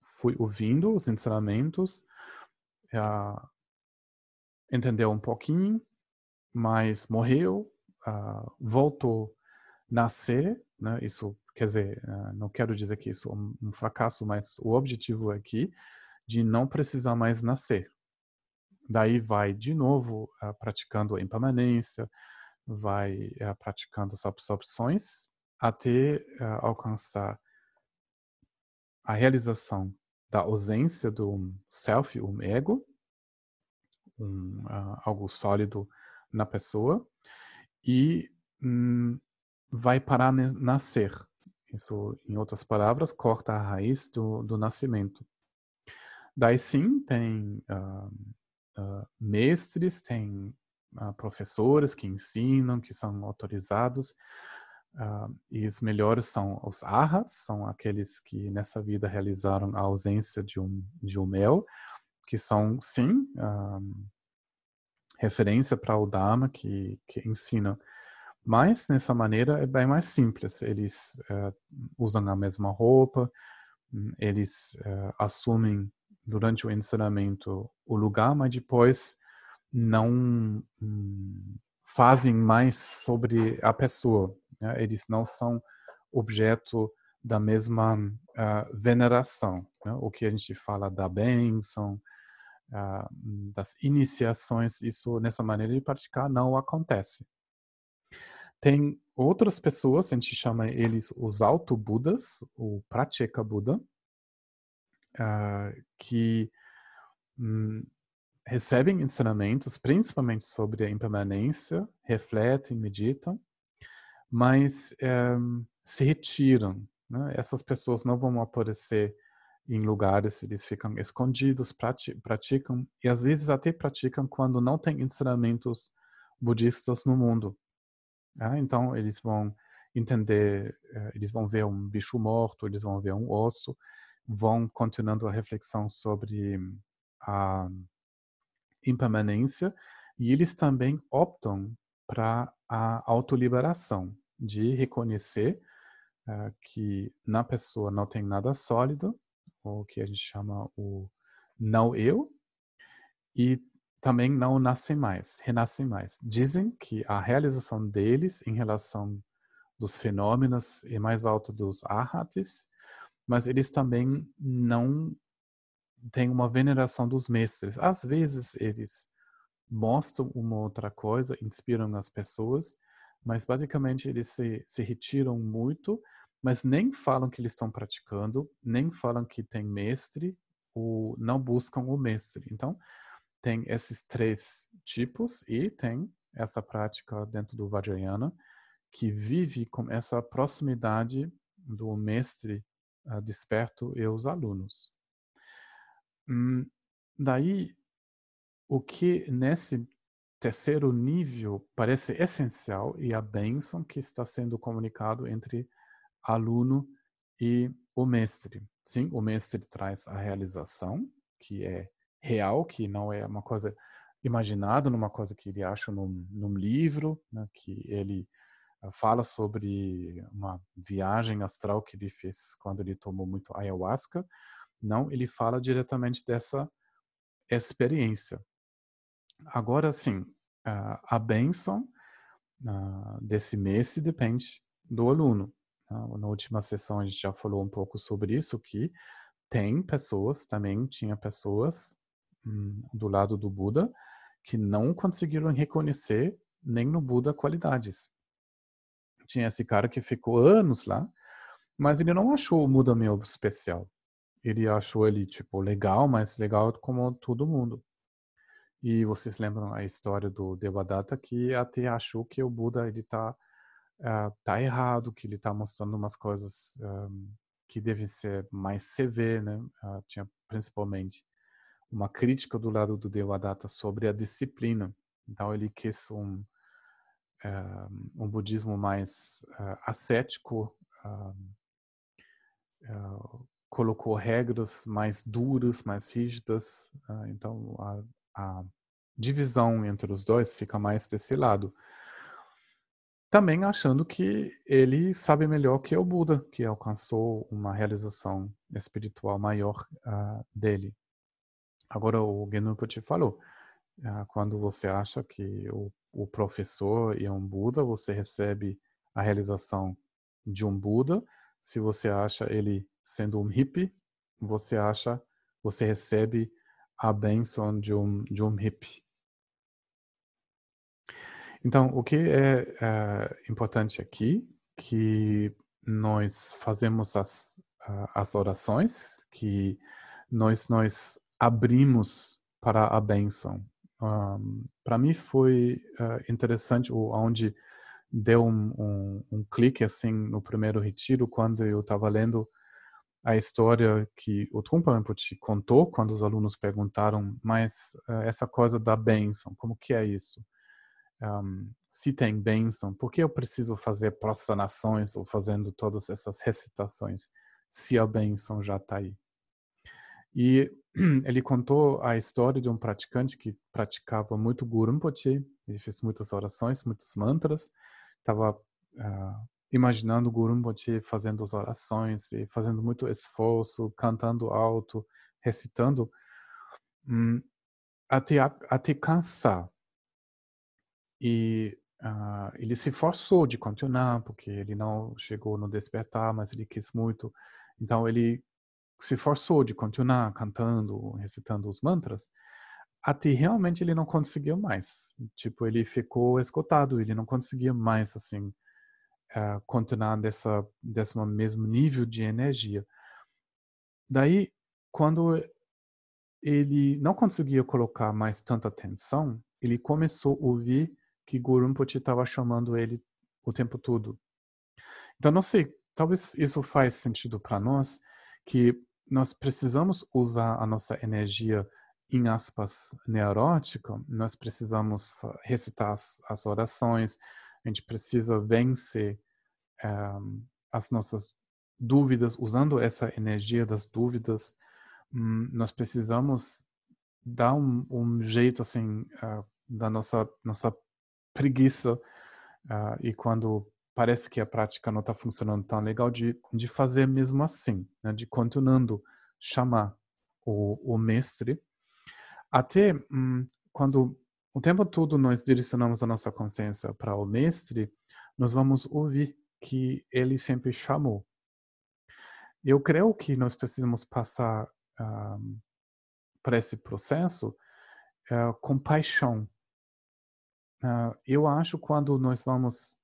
foi ouvindo os ensinamentos, uh, entendeu um pouquinho, mas morreu, uh, voltou nascer, né? Isso quer dizer, uh, não quero dizer que isso é um fracasso, mas o objetivo aqui de não precisar mais nascer. Daí vai de novo uh, praticando a impermanência, vai uh, praticando as absorções até uh, alcançar a realização da ausência do self, um ego, um, algo sólido na pessoa, e um, vai parar de nascer. Isso, em outras palavras, corta a raiz do, do nascimento. Daí sim, tem uh, uh, mestres, tem uh, professores que ensinam, que são autorizados, e os melhores são os arhats, são aqueles que nessa vida realizaram a ausência de um, de um mel, que são, sim, referência para o Dharma, que, que ensina mas, nessa maneira, é bem mais simples. Eles uh, usam a mesma roupa, hum, eles uh, assumem durante o ensinamento o lugar, mas depois não um, fazem mais sobre a pessoa. Né? Eles não são objeto da mesma uh, veneração. Né? O que a gente fala da bênção, das iniciações, isso nessa maneira de praticar não acontece. Tem outras pessoas, a gente chama eles os auto-budas, o pratyeka Buda, uh, que um, recebem ensinamentos, principalmente sobre a impermanência, refletem, meditam, mas um, se retiram. Né? Essas pessoas não vão aparecer em lugares, eles ficam escondidos, praticam, e às vezes até praticam quando não tem ensinamentos budistas no mundo. Ah, então, eles vão entender, eh, eles vão ver um bicho morto, eles vão ver um osso, vão continuando a reflexão sobre a impermanência e eles também optam para a autoliberação, de reconhecer uh, que na pessoa não tem nada sólido, ou que a gente chama o não eu, e também não nascem mais, renascem mais. Dizem que a realização deles em relação dos fenômenos é mais alta dos arhatis, mas eles também não têm uma veneração dos mestres. Às vezes eles mostram uma outra coisa, inspiram as pessoas, mas basicamente eles se, se retiram muito, mas nem falam que eles estão praticando, nem falam que tem mestre, ou não buscam o mestre. Então, tem esses três tipos e tem essa prática dentro do Vajrayana que vive com essa proximidade do mestre desperto e os alunos. Hum, daí, o que nesse terceiro nível parece essencial e a bênção que está sendo comunicado entre aluno e o mestre. Sim, o mestre traz a realização, que é real, que não é uma coisa imaginada, numa coisa que ele acha num, num livro, né, que ele fala sobre uma viagem astral que ele fez quando ele tomou muito ayahuasca. Não, ele fala diretamente dessa experiência. Agora, sim, uh, a benção uh, desse mês depende do aluno. Na última sessão a gente já falou um pouco sobre isso, que tem pessoas, também tinha pessoas Hum, do lado do Buda que não conseguiram reconhecer nem no Buda qualidades. Tinha esse cara que ficou anos lá, mas ele não achou o Buda meio especial. Ele achou ele, tipo, legal, mas legal como todo mundo. E vocês lembram a história do Devadatta que até achou que o Buda ele tá, uh, tá errado, que ele tá mostrando umas coisas um, que devem ser mais CV, né? Uh, tinha principalmente uma crítica do lado do Devadatta sobre a disciplina. Então ele quis um um budismo mais ascético, colocou regras mais duras, mais rígidas. então, a, a divisão entre os dois fica mais desse lado também achando que ele sabe melhor que o Buda, que alcançou uma realização espiritual maior uh, dele. Agora, o Genupati falou, uh, quando você acha que o, o, professor é um Buda, você recebe a realização de um Buda. Se você acha ele sendo um hippie, você acha, você recebe a bênção de um, de um hippie. Então, o que é, é importante aqui, que nós fazemos as, as orações, que nós, nós abrimos para a bênção. Um, para mim foi uh, interessante onde deu um, um, um, clique assim no primeiro retiro quando eu estava lendo a história que o Trumpa Rinpoche contou quando os alunos perguntaram mas uh, essa coisa da bênção como que é isso um, se tem bênção, por que eu preciso fazer prostrações ou fazendo todas essas recitações se a bênção já está aí? E ele contou a história de um praticante que praticava muito Guru ele fez muitas orações, muitos mantras, estava uh, imaginando o Guru fazendo as orações e fazendo muito esforço, cantando alto, recitando, um, até, até cansar. E uh, ele se forçou de continuar, porque ele não chegou no despertar, mas ele quis muito. Então ele se forçou de continuar cantando, recitando os mantras, até realmente ele não conseguiu mais. Tipo, ele ficou esgotado, ele não conseguia mais, assim, uh, continuar dessa, desse mesmo nível de energia. Daí, quando ele não conseguia colocar mais tanta atenção, ele começou a ouvir que Guru Rinpoche estava chamando ele o tempo todo. Então, não sei, talvez isso faz sentido para nós, que nós precisamos usar a nossa energia em aspas neurótica, nós precisamos recitar as, as orações, a gente precisa vencer eh, as nossas dúvidas, usando essa energia das dúvidas, um, nós precisamos dar um, um jeito assim uh, da nossa nossa preguiça uh, e quando parece que a prática não está funcionando tão legal de, de fazer mesmo assim, né, de continuando chamar o, o mestre até hum, quando o tempo todo nós direcionamos a nossa consciência para o mestre, nós vamos ouvir que ele sempre chamou. Eu creio que nós precisamos passar um, para esse processo uh, com paixão Uh, eu acho quando nós vamos.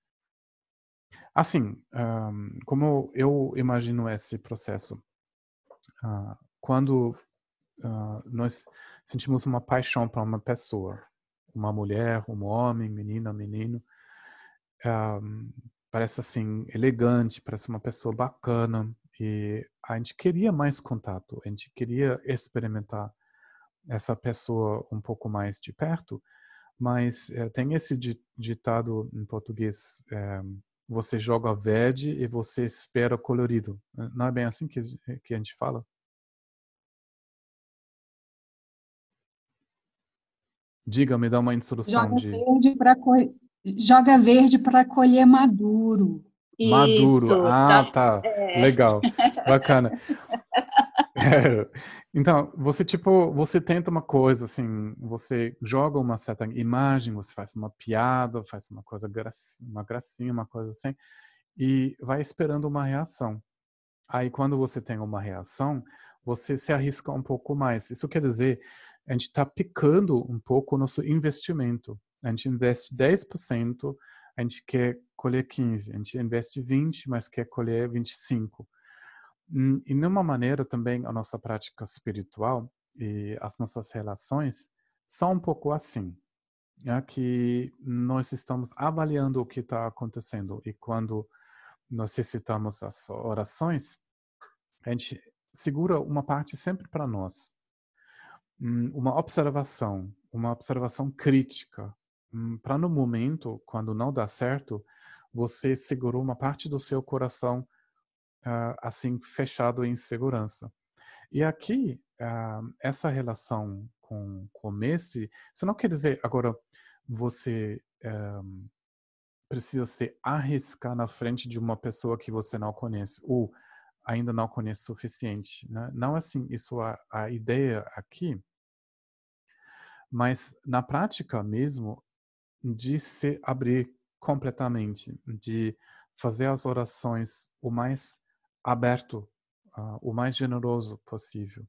Assim, um, como eu imagino esse processo, uh, quando uh, nós sentimos uma paixão para uma pessoa, uma mulher, um homem, menina, menino, um, parece assim elegante, parece uma pessoa bacana e a gente queria mais contato, a gente queria experimentar essa pessoa um pouco mais de perto mas é, tem esse ditado em português: é, você joga verde e você espera colorido. Não é bem assim que, que a gente fala? Diga, me dá uma instrução
joga
de.
Verde pra co... Joga verde para colher maduro.
Maduro. Isso, ah, tá. tá. É. Legal. Bacana. Então, você tipo, você tenta uma coisa assim, você joga uma certa imagem, você faz uma piada, faz uma coisa uma gracinha, uma coisa assim, e vai esperando uma reação. Aí quando você tem uma reação, você se arrisca um pouco mais. Isso quer dizer, a gente está picando um pouco o nosso investimento. A gente investe 10%, a gente quer colher 15%. A gente investe 20%, mas quer colher 25%. Hum, e, numa maneira também, a nossa prática espiritual e as nossas relações são um pouco assim. É que nós estamos avaliando o que está acontecendo e quando nós recitamos as orações, a gente segura uma parte sempre para nós. Hum, uma observação, uma observação crítica hum, para no momento, quando não dá certo, você segurou uma parte do seu coração uh, assim fechado em segurança. E aqui uh, essa relação com com Messi, isso não quer dizer agora você um, eh, precisa se arriscar na frente de uma pessoa que você não conhece ou ainda não conhece o suficiente. Né? Não é assim, isso a, a ideia aqui, mas na prática mesmo de se abrir completamente, de fazer as orações o mais aberto, uh, o mais generoso possível.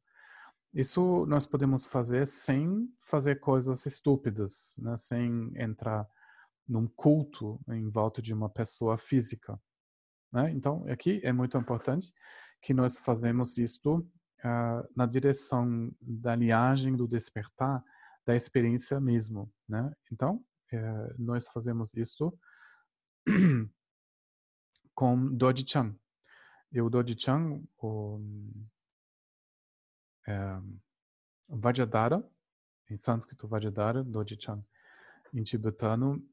Isso nós podemos fazer sem fazer coisas estúpidas, né? sem entrar num culto em volta de uma pessoa física. Né? Então, aqui é muito importante que nós fazemos isto uh, na direção da linhagem do despertar, da experiência mesmo. Né? Então, uh, nós fazemos isto com Doji Chan. E o Doji Chan, o é, Vajradhara, em sânscrito Vajradhara, Doji Chan, em tibetano,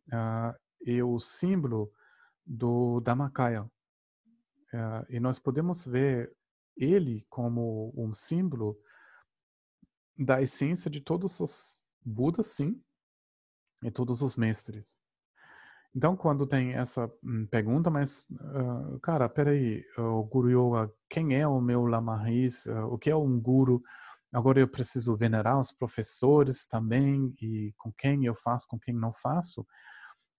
é o símbolo do Dhammakaya. Uh, e nós podemos ver ele como um símbolo da essência de todos os Budas, sim, e todos os mestres. Então, quando tem essa hum, pergunta, mas, uh, cara, peraí, o Guru Yoga, quem é o meu Lama Raiz? Uh, o que é um Guru? Agora eu preciso venerar os professores também e com quem eu faço, com quem não faço.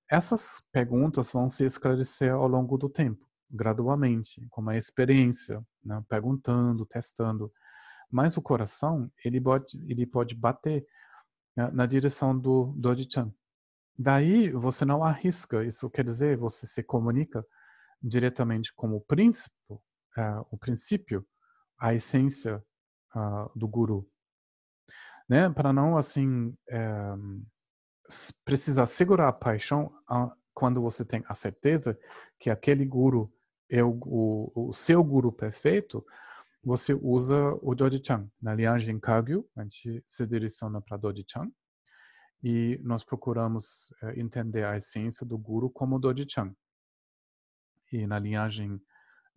Essas perguntas vão se esclarecer ao longo do tempo, gradualmente, com uma experiência, né? perguntando, testando. Mas o coração, ele pode, ele pode bater né? na direção do Doji-chan. Daí você não arrisca, isso quer dizer, você se comunica diretamente com o príncipe, uh, o princípio, a essência uh, do guru. Né? Para não, assim, é, precisar segurar a paixão quando você tem a certeza que aquele guru é o, o, o seu guru perfeito, você usa o Doji-chan. Na linhagem Kagyu, a gente se direciona para Doji-chan e nós procuramos uh, entender a essência do guru como Doji-chan. E na linhagem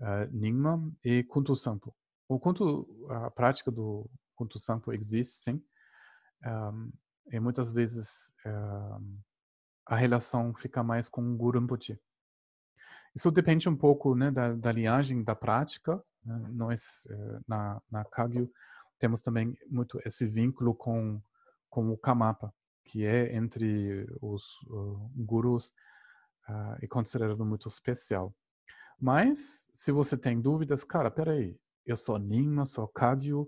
uh, Nyingma e Kuntu Sampo. O Kuntu, a prática do Kuntu Sampo existe, sim. Um, e muitas vezes um, a relação fica mais com o Guru Rinpoche. Isso depende um pouco né, da, da linhagem, da prática. Né? Nós, na, na Kagyu, temos também muito esse vínculo com, com o Kamapa que é entre os uh, gurus uh, e considerado muito especial. Mas, se você tem dúvidas, cara, peraí, eu sou Ninma, sou Kagyu,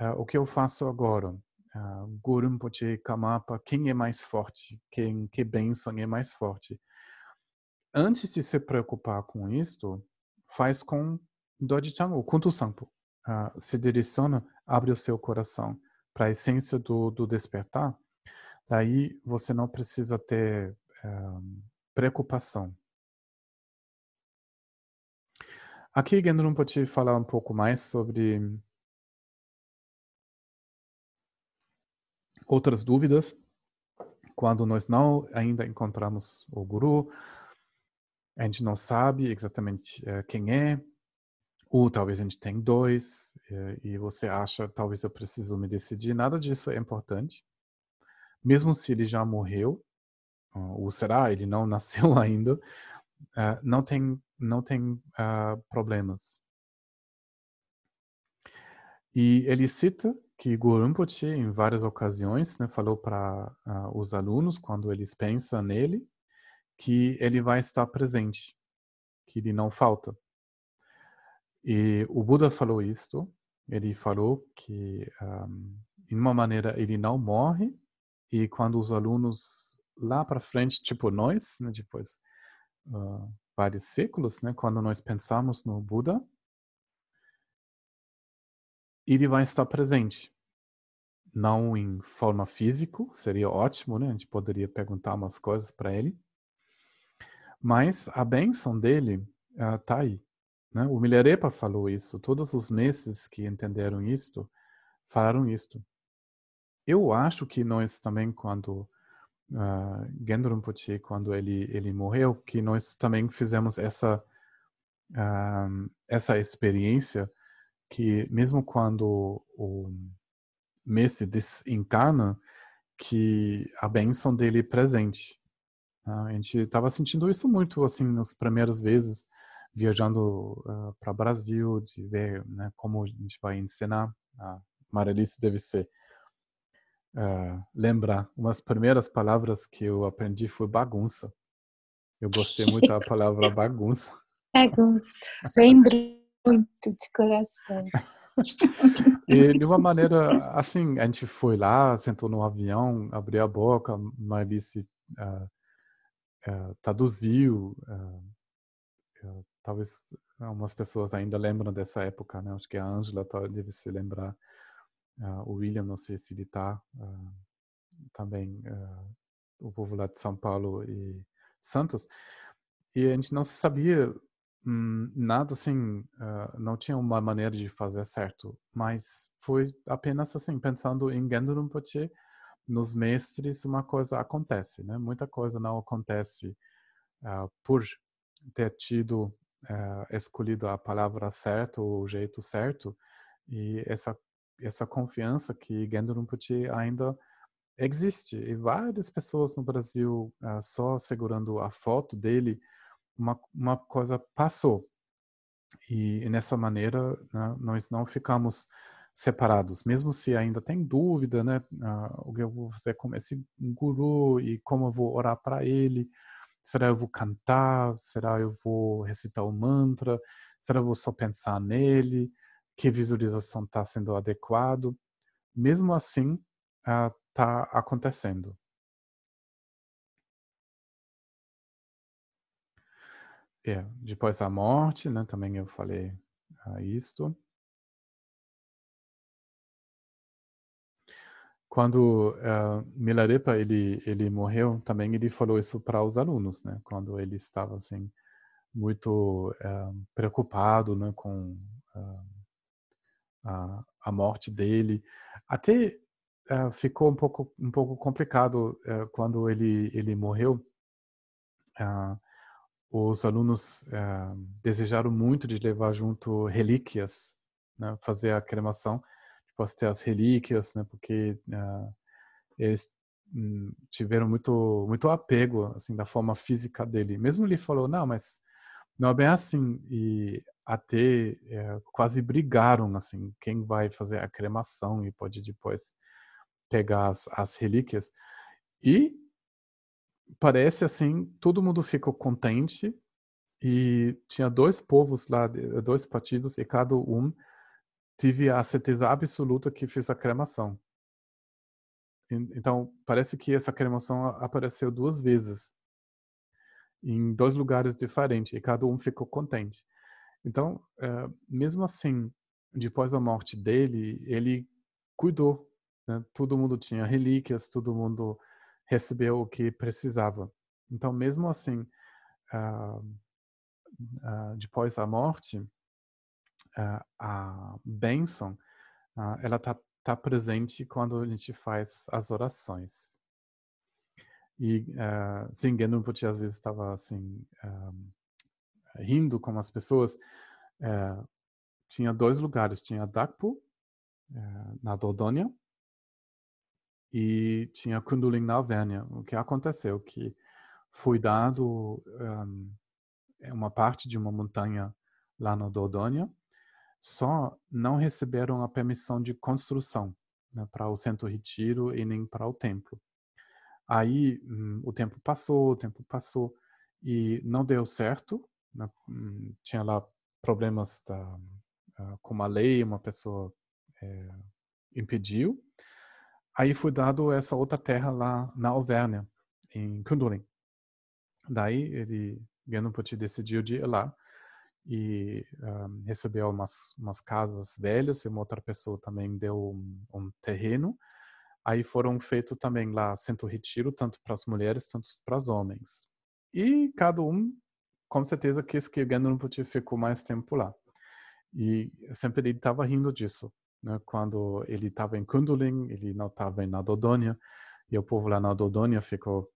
uh, o que eu faço agora? Uh, Guru Rinpoche, Kamapa, quem é mais forte? Quem, que bênção é mais forte? Antes de se preocupar com isto, faz com Doji-chan, ou Kuntu Sampo. Uh, se direciona, abre o seu coração para a essência do, do despertar Daí você não precisa ter um, preocupação. Aqui Gendron pode falar um pouco mais sobre outras dúvidas quando nós não ainda encontramos o guru, a gente não sabe exatamente uh, quem é, ou talvez a gente tem dois uh, e você acha talvez eu preciso me decidir. Nada disso é importante mesmo se ele já morreu, ou será ele não nasceu ainda, uh, não tem não tem uh, problemas. E ele cita que Guru em várias ocasiões, né, falou para uh, os alunos, quando eles pensam nele, que ele vai estar presente, que ele não falta. E o Buda falou isto, ele falou que, um, de uma maneira, ele não morre, e quando os alunos lá para frente, tipo nós, né, depois uh, vários séculos, né, quando nós pensamos no Buda, ele vai estar presente. Não em forma física, seria ótimo, né? A gente poderia perguntar umas coisas para ele. Mas a bênção dele está uh, aí. Né? O Milarepa falou isso. Todos os meses que entenderam isto, falaram isto. Eu acho que nós também, quando uh, Gendro Rinpoche, quando ele, ele morreu, que nós também fizemos essa, uh, essa experiência que mesmo quando o mestre desencarna, que a bênção dele é presente. Uh, a gente estava sentindo isso muito, assim, nas primeiras vezes, viajando uh, para o Brasil, de ver né, como a gente vai ensinar. A Maralice deve ser uh, lembrar. Umas primeiras palavras que eu aprendi foi bagunça. Eu gostei muito da palavra bagunça.
Bagunça. Lembro muito de coração.
e de uma maneira assim, a gente foi lá, sentou no avião, abriu a boca, Marlice uh, uh, traduziu. Uh, talvez algumas pessoas ainda lembram dessa época, né? Acho que a Ângela deve se lembrar. O William, não sei se ele está também, o povo lá de São Paulo e Santos. E a gente não sabia Hum, nada assim, uh, não tinha uma maneira de fazer certo, mas foi apenas assim, pensando em Gendo Rinpoche, nos mestres uma coisa acontece, né? Muita coisa não acontece uh, por ter tido, uh, escolhido a palavra certa, o jeito certo, e essa essa confiança que Gendo Rinpoche ainda existe. E várias pessoas no Brasil só segurando a foto dele uma, uma coisa passou. E, e nessa maneira, né, nós não ficamos separados, mesmo se ainda tem dúvida, né, uh, o que eu vou fazer com esse guru e como eu vou orar para ele, será eu vou cantar, será eu vou recitar o mantra, será eu vou só pensar nele, que visualização está sendo adequado, mesmo assim está uh, acontecendo. É, depois da morte, né, também eu falei uh, isto. Quando uh, Milarepa ele ele morreu, também ele falou isso para os alunos, né? Quando ele estava assim muito uh, preocupado, né, com uh, a, a morte dele, até ficou um pouco um pouco complicado quando ele ele morreu. Uh, os alunos uh, desejaram muito de levar junto relíquias, né, fazer a cremação, depois ter as relíquias, né, porque uh, eles um, tiveram muito muito apego assim da forma física dele. Mesmo ele falou não, mas não é bem assim e até é, quase brigaram assim quem vai fazer a cremação e pode depois pegar as, as relíquias e parece assim, todo mundo ficou contente e tinha dois povos lá, dois partidos e cada um tive a certeza absoluta que fez a cremação. Então, parece que essa cremação apareceu duas vezes em dois lugares diferentes e cada um ficou contente. Então, é, mesmo assim, depois da morte dele, ele cuidou. Né? Todo mundo tinha relíquias, todo mundo recebeu o que precisava. Então, mesmo assim, uh, uh, depois da morte, uh, a bênção, ela está tá presente quando a gente faz as orações. E uh, sim, porque às vezes estava assim rindo com as pessoas. tinha dois lugares, tinha Dakpo na Dodônia e tinha Kundalini na Alvernia. O que aconteceu? Que foi dado um, uma parte de uma montanha lá no Dodônia, só não receberam a permissão de construção né, para o centro retiro e nem para o templo. Aí hum, o tempo passou, o tempo passou e não deu certo. Né, hum, tinha lá problemas da, uh, com a lei, uma pessoa é, impediu. Aí foi dado essa outra terra lá na Alvernia, em Kundalini. Daí ele, Ganapati decidiu de ir lá e um, recebeu umas, umas casas velhas e uma outra pessoa também deu um, um terreno. Aí foram feitos também lá centro retiro, tanto para as mulheres, tanto para os homens. E cada um, com certeza, quis que Ganapati ficou mais tempo lá. E sempre ele estava rindo disso né, quando ele estava em Kundalin, ele não estava em Nadodônia, E o povo lá na Dodônia ficou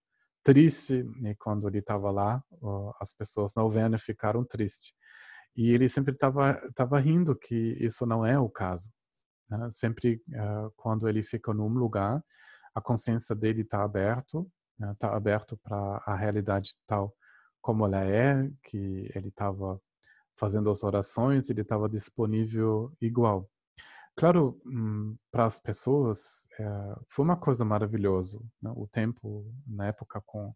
triste, e quando ele estava lá, as pessoas na Alvênia ficaram tristes. E ele sempre estava tava rindo que isso não é o caso. Né? Sempre uh, quando ele fica num lugar, a consciência dele está aberto, está né? aberto para a realidade tal como ela é, que ele estava fazendo as orações, ele estava disponível igual. Claro, hum, para as pessoas é, foi uma coisa maravilhosa. Né? O tempo na época com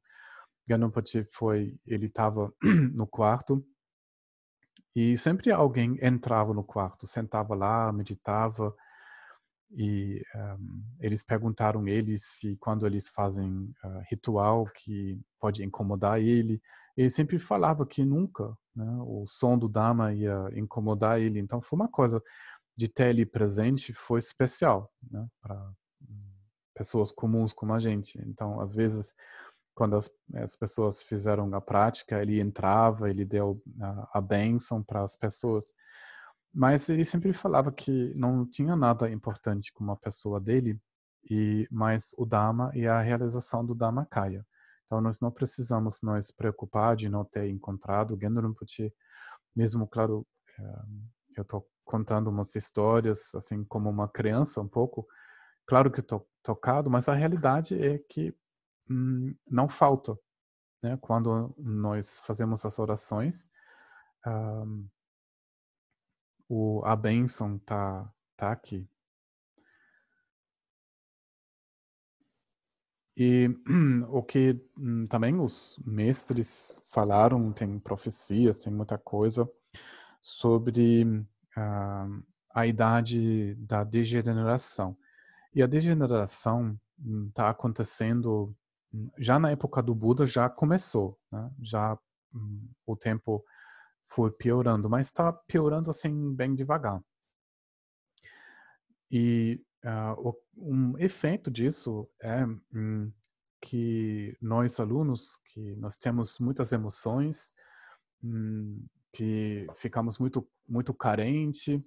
Ganapati foi, ele estava no quarto e sempre alguém entrava no quarto, sentava lá, meditava e um, eles perguntaram ele se quando eles fazem uh, ritual que pode incomodar ele, ele sempre falava que nunca, né, o som do Dharma ia incomodar ele. Então foi uma coisa de ter ele presente foi especial né, para pessoas comuns como a gente. Então, às vezes, quando as, as pessoas fizeram a prática, ele entrava, ele deu a, a bênção para as pessoas. Mas ele sempre falava que não tinha nada importante com uma pessoa dele, e mais o Dharma e a realização do Dharma Kaya. Então, nós não precisamos nos preocupar de não ter encontrado o Genro Rinpoche, mesmo, claro, eh, eu estou contando umas histórias, assim, como uma criança um pouco. Claro que estou tocado, mas a realidade é que hum, não falta. Né? Quando nós fazemos as orações, um, o, a bênção está tá aqui. E o que hum, também os mestres falaram, tem profecias, tem muita coisa sobre a idade da degeneração. E a degeneração está hum, acontecendo hum, já na época do Buda já começou, né? já hum, o tempo foi piorando, mas está piorando assim bem devagar. E uh, um efeito disso é um, que nós alunos, que nós temos muitas emoções, um, que ficamos muito muito carente.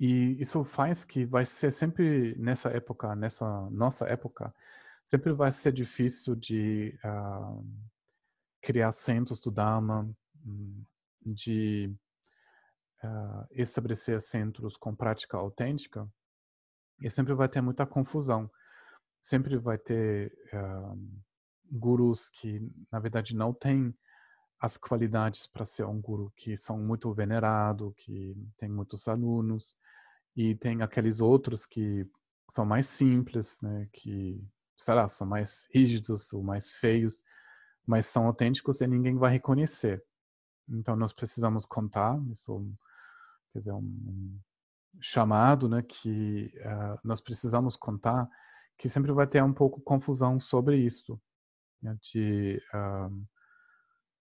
e isso faz que vai ser sempre nessa época, nessa nossa época, sempre vai ser difícil de uh, criar centros do Dharma, hum, de uh, estabelecer centros com prática autêntica, e sempre vai ter muita confusão. Sempre vai ter uh, gurus que, na verdade, não têm as qualidades para ser um guru, que são muito venerado, que tem muitos alunos, e tem aqueles outros que são mais simples, né, que, sei lá, são mais rígidos ou mais feios, mas são autênticos e ninguém vai reconhecer. Então, nós precisamos contar, isso quer dizer, um, um chamado, né, que uh, nós precisamos contar que sempre vai ter um pouco confusão sobre isso né, de uh,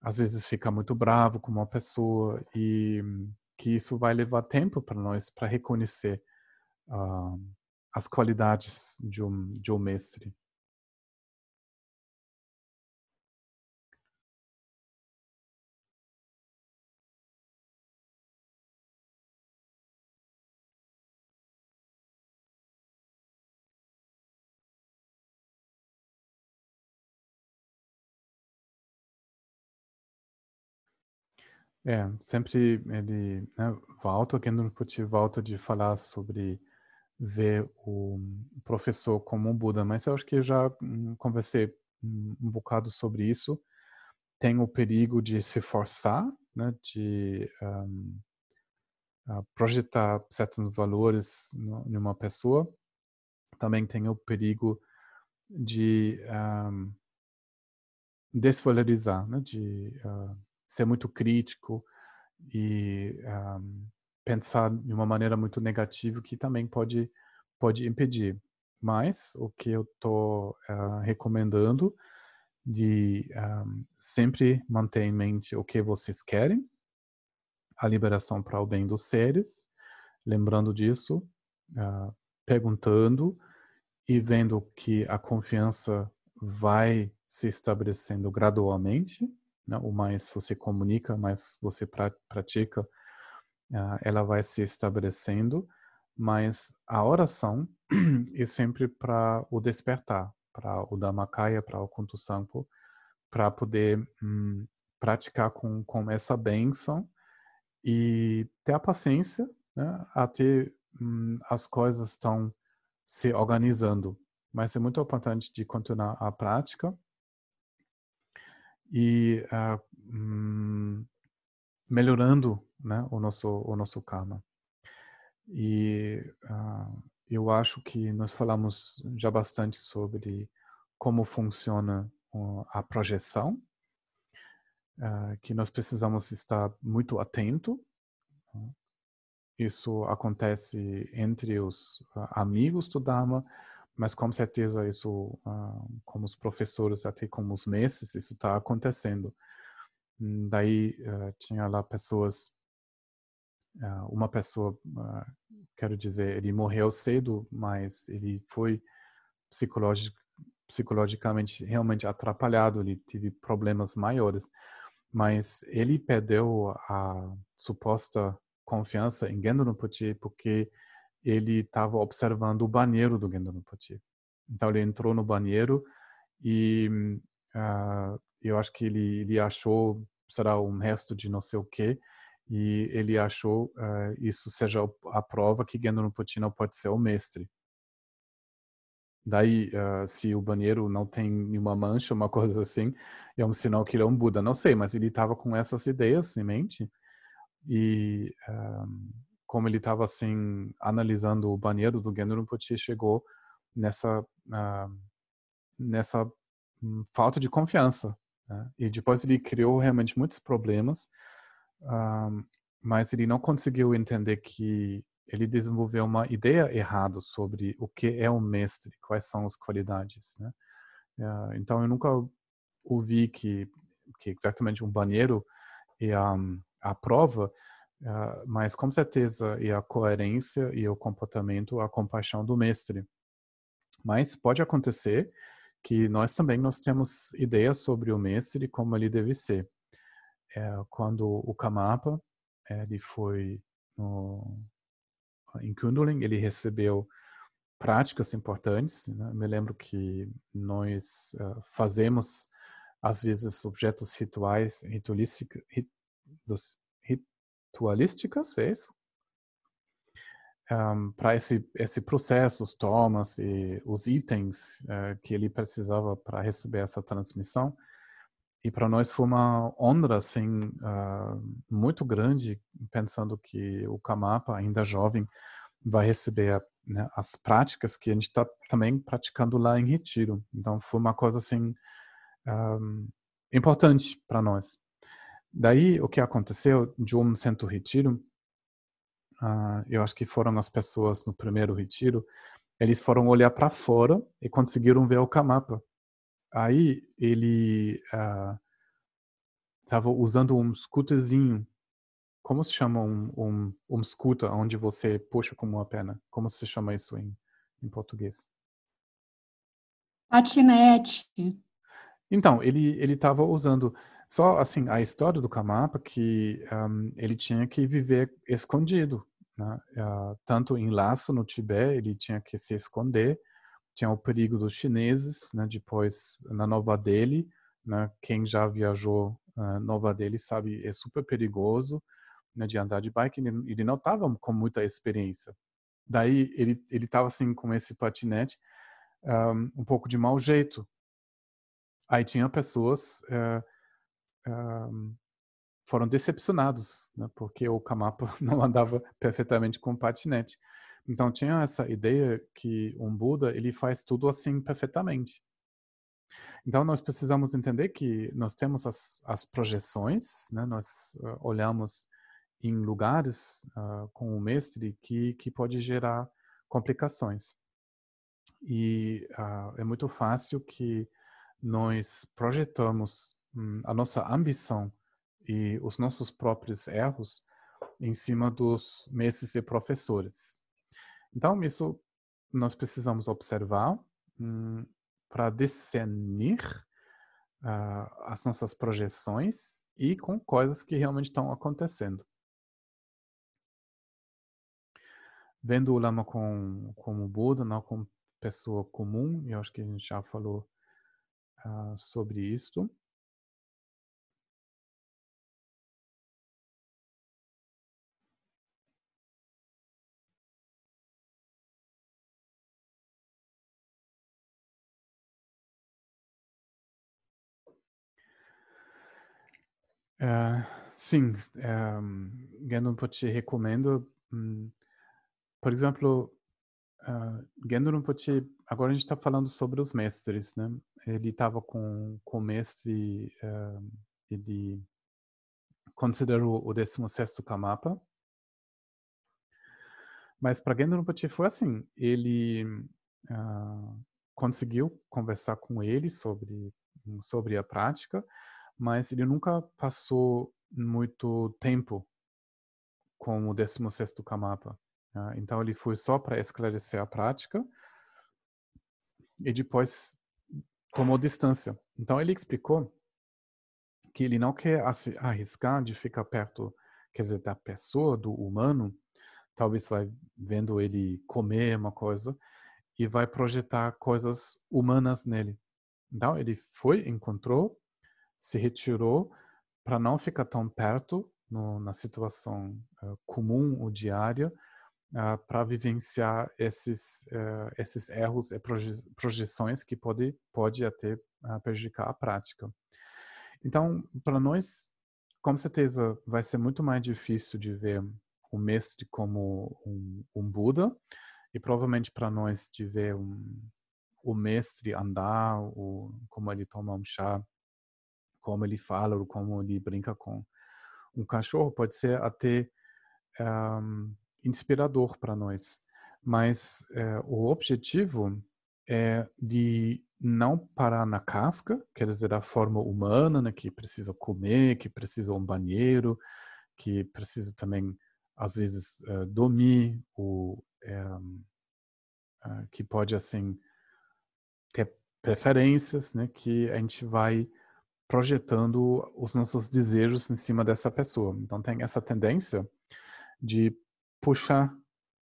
às vezes ficar muito bravo com uma pessoa e que isso vai levar tempo para nós para reconhecer uh, as qualidades de um, de um mestre. É, sempre ele né, volta, Gendron Pucci volta de falar sobre ver o professor como um Buda, mas eu acho que eu já hum, conversei um, um bocado sobre isso. Tem o perigo de se forçar, né, de um, projetar certos valores em uma pessoa. Também tem o perigo de um, desvalorizar, né, de uh, ser muito crítico e um, pensar de uma maneira muito negativa que também pode pode impedir. Mas o que eu estou uh, recomendando de um, sempre manter em mente o que vocês querem, a liberação para o bem dos seres, lembrando disso, uh, perguntando e vendo que a confiança vai se estabelecendo gradualmente né? o mais você comunica, mais você pratica, uh, ela vai se estabelecendo, mas a oração é sempre para o despertar, para o Dhammakaya, para o Kuntu Sampo, para poder hum, praticar com, com essa bênção e ter a paciência né, até hum, as coisas estão se organizando. Mas é muito importante de continuar a prática e uh, melhorando né, o nosso o nosso karma. E uh, eu acho que nós falamos já bastante sobre como funciona a projeção, uh, que nós precisamos estar muito atento. Né. Isso acontece entre os amigos do Dharma, mas com certeza isso, como os professores, até como os mestres, isso está acontecendo. Daí uh, tinha lá pessoas, uh, uma pessoa, uh, quero dizer, ele morreu cedo, mas ele foi psicológico, psicologicamente realmente atrapalhado, ele teve problemas maiores, mas ele perdeu a suposta confiança em Gendo Rinpoche porque ele estava observando o banheiro do Rinpoche. Então ele entrou no banheiro e uh, eu acho que ele, ele achou, será um resto de não sei o quê, e ele achou uh, isso seja a prova que Rinpoche não pode ser o mestre. Daí, uh, se o banheiro não tem nenhuma mancha, uma coisa assim, é um sinal que ele é um Buda. Não sei, mas ele estava com essas ideias em mente. E como ele estava assim, analisando o banheiro do Gendo Rinpoche, chegou nessa, uh, nessa um, falta de confiança né? E depois ele criou realmente muitos problemas, um, mas ele não conseguiu entender que ele desenvolveu uma ideia errada sobre o que é um mestre, quais são as qualidades, né? Uh, então eu nunca ouvi que, que exatamente um banheiro é a, a prova, uh, mas com certeza é a coerência e o comportamento, a compaixão do mestre. Mas pode acontecer que nós também nós temos ideias sobre o mestre e como ele deve ser. É, quando o Kamapa ele foi no, em Kundalini, ele recebeu práticas importantes. Né? Me lembro que nós uh, fazemos às vezes objetos rituais, ritualísticos, ritualísticas, é isso? um, para esse esse processo, os tomas e os itens uh, que ele precisava para receber essa transmissão. E para nós foi uma onda assim uh, muito grande, pensando que o Kamapa, ainda jovem, vai receber né, as práticas que a gente está também praticando lá em Retiro. Então foi uma coisa assim um, importante para nós. Daí o que aconteceu de um centro Retiro uh, eu acho que foram as pessoas no primeiro retiro, eles foram olhar para fora e conseguiram ver o Kamapa. Aí ele estava ah, uh, usando um scooterzinho. Como se chama um, um, um scooter onde você puxa com uma perna? Como se chama isso em, em português?
Patinete.
Então, ele ele estava usando só assim a história do Kamapa que um, ele tinha que viver escondido né? Uh, tanto em Laço, no Tibete, ele tinha que se esconder, tinha o perigo dos chineses, né? depois na Nova Delhi, né? quem já viajou uh, Nova Delhi sabe, é super perigoso né? de andar de bike, ele, ele não estava com muita experiência. Daí ele ele estava assim com esse patinete um, um, pouco de mau jeito. Aí tinha pessoas uh, um, foram decepcionados, né, porque o Kamapa não andava perfeitamente com patinete. Então tinha essa ideia que um Buda ele faz tudo assim perfeitamente. Então nós precisamos entender que nós temos as, as projeções, né, nós uh, olhamos em lugares uh, com o mestre que que pode gerar complicações. E uh, é muito fácil que nós projetamos a nossa ambição e os nossos próprios erros em cima dos mestres e professores. Então, isso nós precisamos observar hum, para discernir uh, as nossas projeções e com coisas que realmente estão acontecendo. vendo o Lama com, como Buda, não como pessoa comum, eu acho que a gente já falou uh, sobre isso. Uh, sim, um, Gendon Pochi recomendo, um, por exemplo, uh, Gendon Rinpoche, agora a gente está falando sobre os mestres, né? Ele estava com, com o mestre, uh, ele considerou o 16º Kamapa, mas para Gendon Rinpoche foi assim, ele uh, conseguiu conversar com ele sobre, sobre a prática, mas ele nunca passou muito tempo com o 16º Kamapa. Né? Então ele foi só para esclarecer a prática e depois tomou distância. Então ele explicou que ele não quer arriscar de ficar perto, quer dizer, da pessoa, do humano, talvez vai vendo ele comer uma coisa e vai projetar coisas humanas nele. Então ele foi, encontrou se retirou para não ficar tão perto no, na situação uh, comum ou diária uh, para vivenciar esses uh, esses erros e proje projeções que pode pode até prejudicar a prática. Então, para nós, com certeza, vai ser muito mais difícil de ver o mestre como um, um Buda e provavelmente para nós de ver um, o mestre andar, ou como ele toma um chá como ele fala ou como ele brinca com um cachorro pode ser até um, inspirador para nós. Mas é, o objetivo é de não parar na casca, quer dizer, da forma humana, né, que precisa comer, que precisa um banheiro, que precisa também, às vezes, uh, dormir, uh, que pode, assim, ter preferências, né, que a gente vai projetando os nossos desejos em cima dessa pessoa. Então tem essa tendência de puxar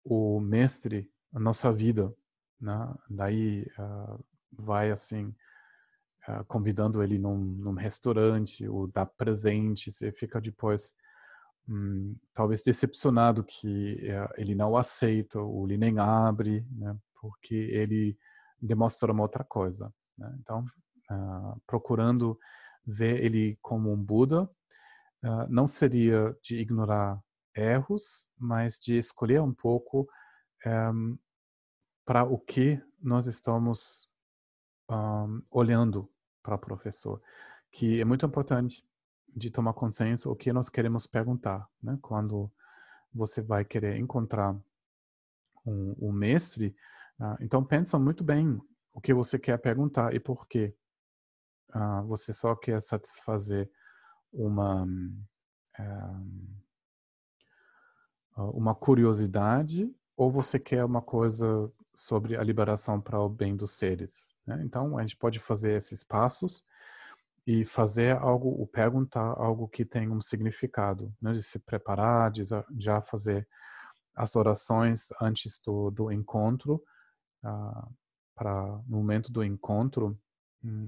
o mestre a nossa vida, né? Daí uh, vai assim uh, convidando ele num, num, restaurante ou dá presente, você fica depois hum, talvez decepcionado que uh, ele não aceita ou ele nem abre, né? Porque ele demonstra uma outra coisa. Né? Então procurando ver ele como um Buda uh, não seria de ignorar erros, mas de escolher um pouco um, eh, para o que nós estamos um, olhando para o professor, que é muito importante de tomar consciência o que nós queremos perguntar, né? Quando você vai querer encontrar um, um mestre, uh, então pensa muito bem o que você quer perguntar e por quê uh, você só quer satisfazer uma um, uma curiosidade ou você quer uma coisa sobre a liberação para o bem dos seres. Né? Então a gente pode fazer esses passos e fazer algo, ou perguntar algo que tem um significado, né? de se preparar, de já fazer as orações antes do, do encontro, uh, para no momento do encontro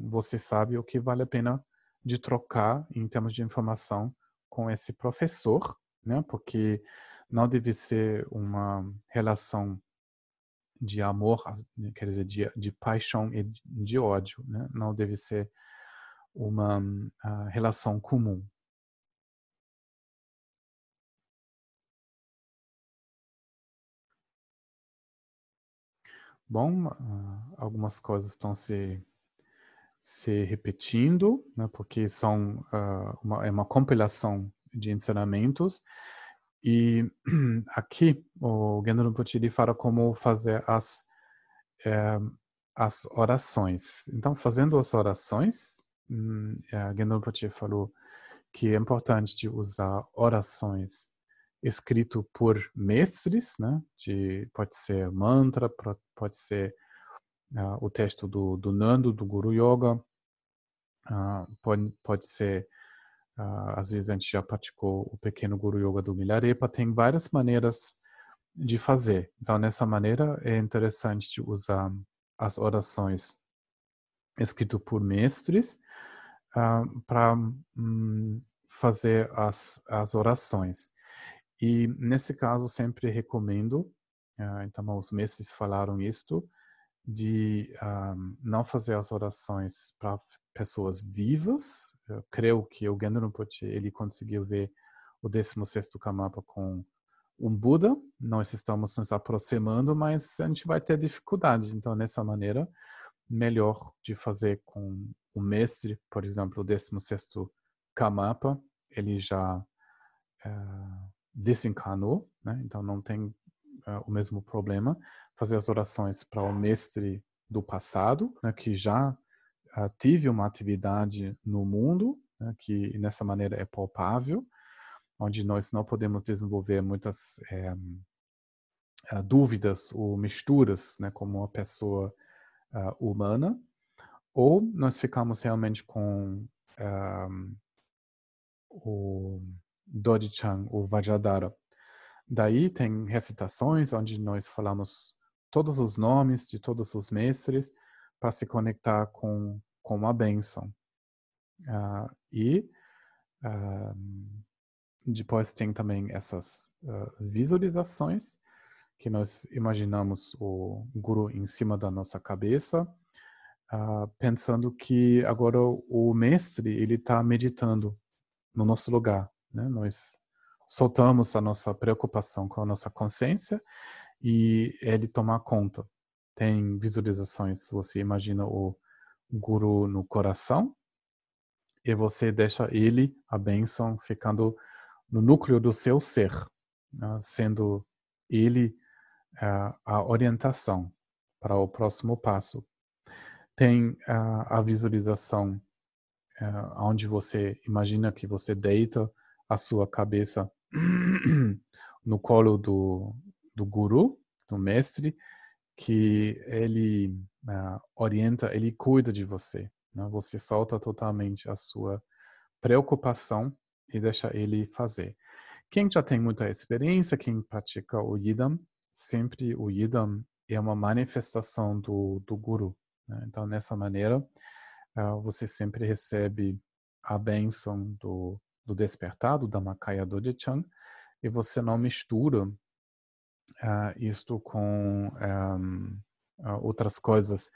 você sabe o que vale a pena de trocar em termos de informação com esse professor, né? Porque não deve ser uma relação de amor, quer dizer, de, de paixão e de ódio, né? Não deve ser uma uh, relação comum. Bom, uh, algumas coisas estão se se repetindo, né, porque são uh, uma, é uma compilação de ensinamentos. E aqui o Gendron Puchiri fala como fazer as, é, as orações. Então, fazendo as orações, hum, a Gendron Puchiri falou que é importante de usar orações escrito por mestres, né? De, pode ser mantra, pode ser uh, o texto do, do Nando, do Guru Yoga. Uh, pode, pode ser, uh, às vezes a gente já praticou o pequeno Guru Yoga do Milarepa. Tem várias maneiras de fazer. Então, nessa maneira, é interessante de usar as orações escritas por mestres para um, fazer as, as orações. E, nesse caso, sempre recomendo, então, os mestres falaram isto, de um, não fazer as orações para pessoas vivas. Eu creio que o Rinpoche ele conseguiu ver o 16º Kamapa com um Buda. Nós estamos nos aproximando, mas a gente vai ter dificuldade. Então, nessa maneira, melhor de fazer com o mestre, por exemplo, o 16º Kamapa, ele já uh, desencanou, né? então não tem uh, o mesmo problema, fazer as orações para o mestre do passado, né, que já uh, tive uma atividade no mundo, né, que nessa maneira é palpável, onde nós não podemos desenvolver muitas é, dúvidas ou misturas, né, como uma pessoa uh, humana, ou nós ficamos realmente com o Dodichan, o Vajradhara, Daí tem recitações onde nós falamos todos os nomes de todos os mestres para se conectar com, com a bênção. Uh, e uh, depois tem também essas uh, visualizações que nós imaginamos o guru em cima da nossa cabeça, pensando que agora o mestre ele está meditando no nosso lugar. Né? Nós soltamos a nossa preocupação com a nossa consciência e ele tomar conta. Tem visualizações, você imagina o guru no coração e você deixa ele, a bênção, ficando no núcleo do seu ser, né? sendo ele uh, a orientação para o próximo passo. Tem uh, a visualização uh, onde você imagina que você deita a sua cabeça no colo do, do guru, do mestre, que ele uh, orienta, ele cuida de você. Né? Você solta totalmente a sua preocupação e deixa ele fazer. Quem já tem muita experiência, quem pratica o Yidam, sempre o Yidam é uma manifestação do, do Guru. Né? Então, nessa maneira, uh, você sempre recebe a bênção do, do despertado, da Makaya Dodechan, e você não mistura uh, isto com um, uh, outras coisas,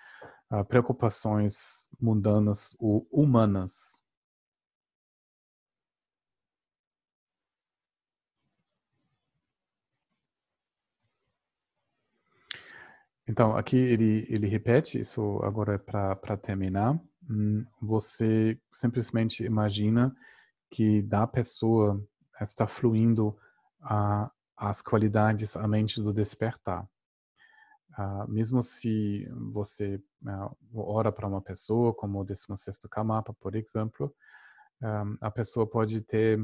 uh, preocupações mundanas ou humanas. Então, aqui ele, ele repete, isso agora é para terminar. Hum, você simplesmente imagina que da pessoa está fluindo a, as qualidades, a mente do despertar. Uh, mesmo se você uh, ora para uma pessoa, como o 16 Kamapa, por exemplo, um, a pessoa pode ter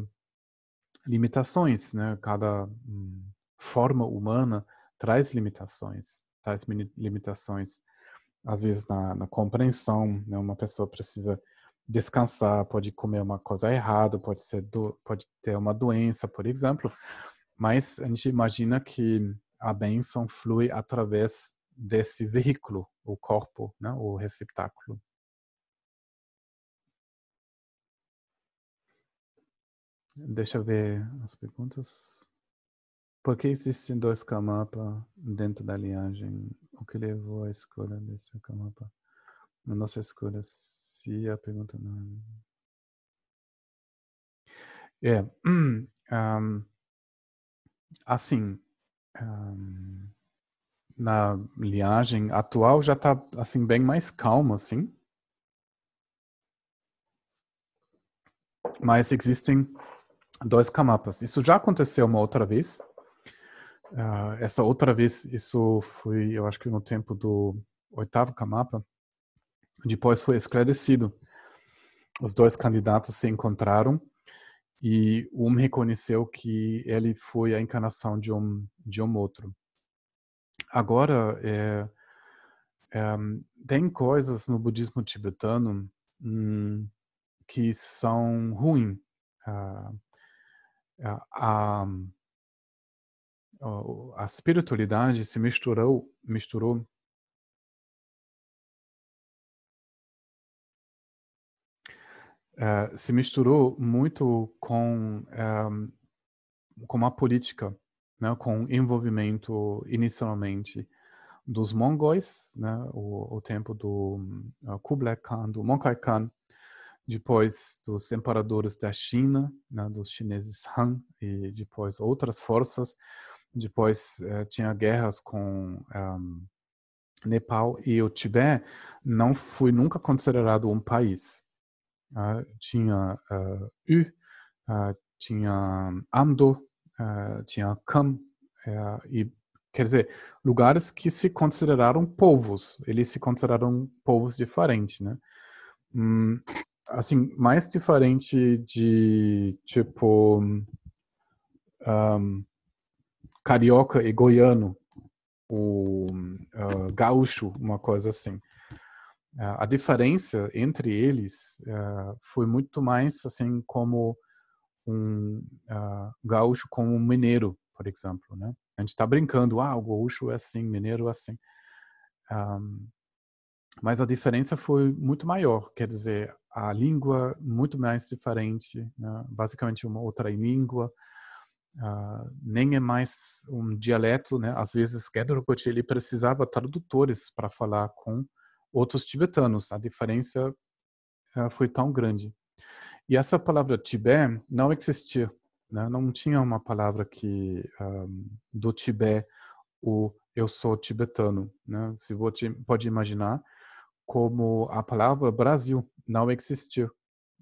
limitações, né? Cada um, forma humana traz limitações, traz limitações, às vezes na, na compreensão, né? Uma pessoa precisa descansar, pode comer uma coisa errada, pode ser do, pode ter uma doença, por exemplo. Mas a gente imagina que a bênção flui através desse veículo, o corpo, né, o receptáculo. Deixa eu ver as perguntas. Por que existem dois kamapa dentro da linhagem? O que levou à escolha desse kamapa? Na nossa escolha se a pergunta não. É. Um, assim, na linhagem atual já está assim bem mais calmo, assim. Mas existem dois camapas. Isso já aconteceu uma outra vez. Uh, essa outra vez, isso foi, eu acho que no tempo do oitavo camapa. Depois foi esclarecido. Os dois candidatos se encontraram e um reconheceu que ele foi a encarnação de um de um outro. Agora, é, é, tem coisas no budismo tibetano hum, que são ruins. Ah, ah, a espiritualidade se misturou, misturou uh, se misturou muito com um, com a política, né, com envolvimento inicialmente dos mongóis, né, o, o tempo do uh, Kublai Khan, do Mongkai Khan, depois dos imperadores da China, né, dos chineses Han, e depois outras forças. Depois uh, tinha guerras com um, Nepal e o Tibete não foi nunca considerado um país. Uh, tinha uh, U, uh, tinha Amdo, tinha Kham, e quer dizer, lugares que se consideraram povos, eles se consideraram povos diferentes, né? Hum, assim, mais diferente de, tipo, um, carioca e goiano, o uh, gaúcho, uma coisa assim. Uh, a diferença entre eles uh, foi muito mais assim como um gaúcho com um mineiro, por exemplo, né? A gente está brincando, ah, o gaúcho é assim, mineiro é assim. Um, mas a diferença foi muito maior, quer dizer, a língua muito mais diferente, né? basicamente uma outra língua, uh, nem é mais um dialeto, né? Às vezes, Gedrugot, ele precisava tradutores para falar com outros tibetanos. A diferença uh, foi tão grande. E essa palavra Tibete não existia, né? Não tinha uma palavra que um, do Tibete o eu sou tibetano, né? Se você pode imaginar como a palavra Brasil não existiu,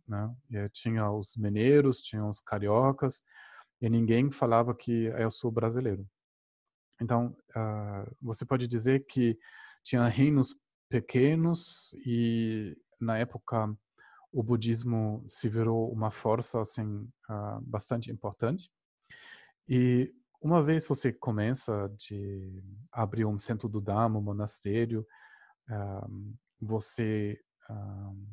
né? Tinha os mineiros, tinha os cariocas, e ninguém falava que eu sou brasileiro. Então, uh, você pode dizer que tinha reinos pequenos e na época o budismo se virou uma força assim uh, bastante importante. E uma vez você começa de abrir um centro do Dhamma, um monastério, uh, você uh,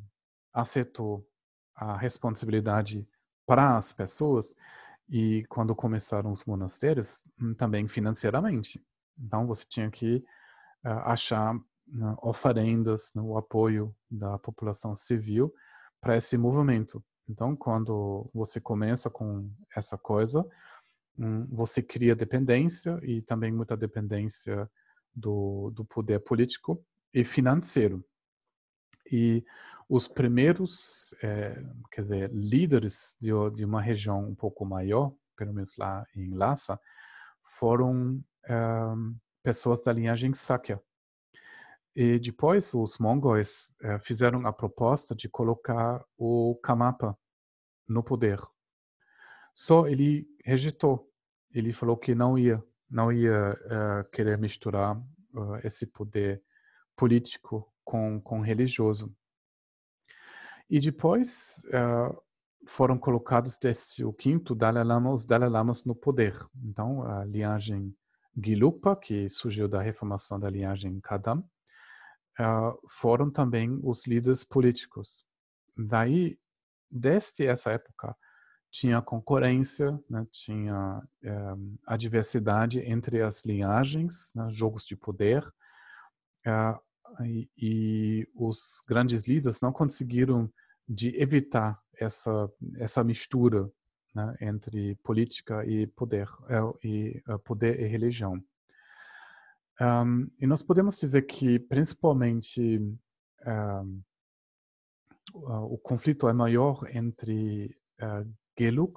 aceitou a responsabilidade para as pessoas e quando começaram os monastérios, hum, também financeiramente. Então você tinha que achar né, oferendas, né, o apoio da população civil para esse movimento. Então, quando você começa com essa coisa, hum, você cria dependência e também muita dependência do, do poder político e financeiro. E os primeiros, é, quer dizer, líderes de, de, uma região um pouco maior, pelo menos lá em Lhasa, foram é, pessoas da linhagem Sakya, e depois os mongóis eh, fizeram a proposta de colocar o Kamapa no poder. Só ele rejeitou. Ele falou que não ia, não ia uh, querer misturar uh, esse poder político com, com religioso. E depois foram colocados o quinto Dalai Lama os Dalai Lamas no poder. Então a linhagem Gilupa, que surgiu da reformação da linhagem Kadam, uh, foram também os líderes políticos. Daí, desde essa época, tinha concorrência, né, tinha uh, a diversidade entre as linhagens, né, jogos de poder, uh, e, e, os grandes líderes não conseguiram de evitar essa essa mistura né, entre política e poder e poder e religião. Um, e nós podemos dizer que, principalmente, um, o conflito é maior entre uh, Gelug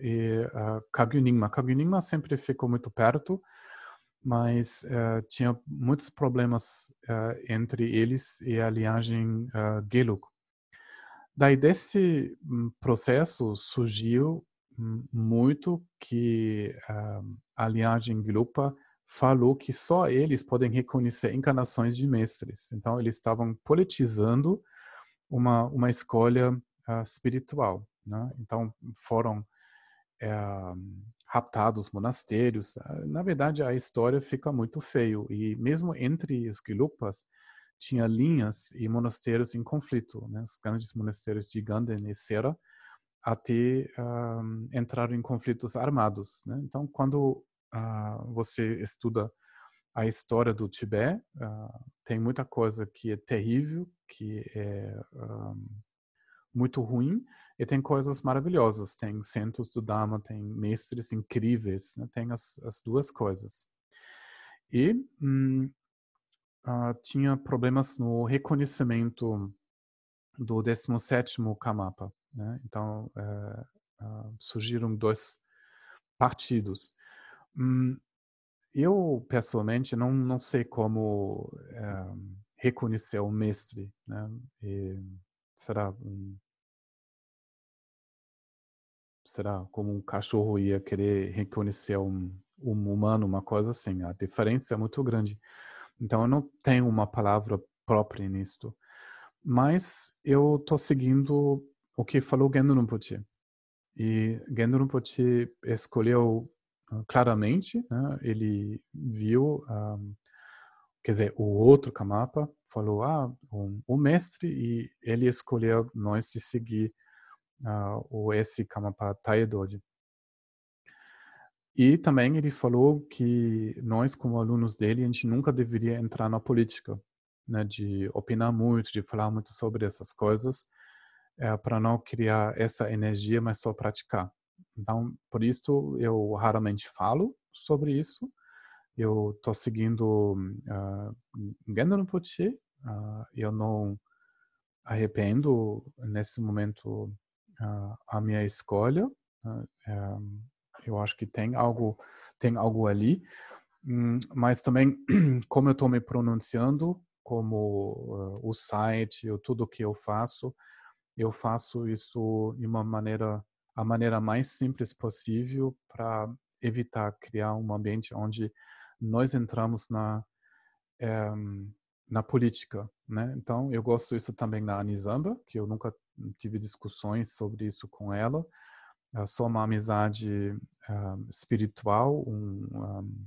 e uh, Kagyuningma. Kagyuningma sempre ficou muito perto, mas uh, tinha muitos problemas uh, entre eles e a linhagem uh, Gelug. Daí desse um, processo surgiu um, muito que a linhagem Gelupa falou que só eles podem reconhecer encarnações de mestres. Então, eles estavam politizando uma, uma escolha uh, espiritual. Né? Então, foram uh, raptados monastérios. Uh, na verdade, a história fica muito feio. E mesmo entre os Gelupas, tinha linhas e monastérios em conflito. Né? Os grandes monastérios de Ganden e Sera até entraram em conflitos armados. Né? Então, quando você estuda a história do Tibete, uh, tem muita coisa que é terrível, que é um, muito ruim, e tem coisas maravilhosas. Tem centros do Dharma, tem mestres incríveis, né? tem as, as duas coisas. E uh, tinha problemas no reconhecimento do 17º Kamapa. Né? Então, uh, surgiram dois partidos. Hum, eu, pessoalmente, não, não sei como uh, reconhecer o mestre. Né? E será um, será como um cachorro ia querer reconhecer um, um humano, uma coisa assim. A diferença é muito grande. Então, eu não tenho uma palavra própria nisto. Mas eu estou seguindo o que falou Gendo Rinpoche. E Gendo Rinpoche escolheu claramente, né, ele viu, um, ah, quer dizer, o outro Kamapa falou, ah, um, o mestre, e ele escolheu nós de seguir uh, o esse Kamapa Taedoji. E também ele falou que nós, como alunos dele, a gente nunca deveria entrar na política, né, de opinar muito, de falar muito sobre essas coisas, é, para não criar essa energia, mas só praticar. Então, por isso eu raramente falo sobre isso. Eu estou seguindo uh, Gendo Rinpoche. Uh, eu não arrependo nesse momento uh, a minha escolha. Uh, um, eu acho que tem algo, tem algo ali. Hum, mas também, como eu estou me pronunciando, como o site, ou tudo que eu faço, eu faço isso de uma maneira, a maneira mais simples possível para evitar criar um ambiente onde nós entramos na é, na política, né? Então eu gosto isso também na Anizamba, que eu nunca tive discussões sobre isso com ela. É só uma amizade uh, espiritual, um, um,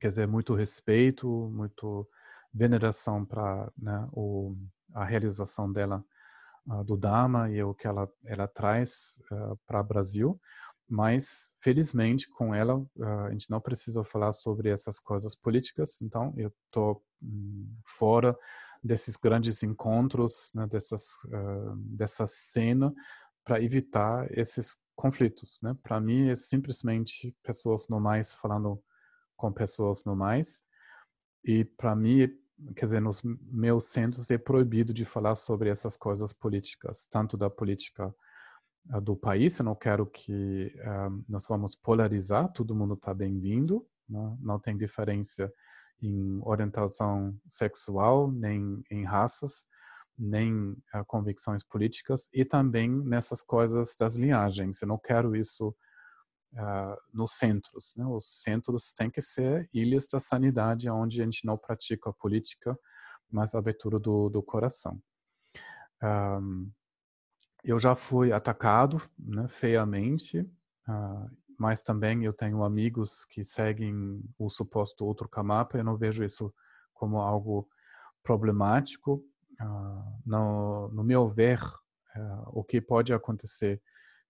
quer dizer, muito respeito, muito veneração para né, a realização dela do Dharma e o que ela, ela traz uh, para o Brasil. Mas, felizmente, com ela, a gente não precisa falar sobre essas coisas políticas. Então, eu estou hum, fora desses grandes encontros, né, dessas, uh, dessa cena, para evitar esses conflitos. Né? Para mim, é simplesmente pessoas normais falando com pessoas normais. E para mim, quer dizer, nos meus centros é proibido de falar sobre essas coisas políticas, tanto da política uh, do país. Eu não quero que uh, nós vamos polarizar. Todo mundo está bem-vindo. Né? Não tem diferença em orientação sexual, nem em raças, nem uh, convicções políticas e também nessas coisas das linhagens. Eu não quero isso uh, nos centros. Né? Os centros têm que ser ilhas da sanidade, onde a gente não pratica política, mas a abertura do, do coração. Um, eu já fui atacado né, feiamente, uh, mas também eu tenho amigos que seguem o suposto outro Kamapa. Eu não vejo isso como algo problemático. Uh, no, no, meu ver, uh, o que pode acontecer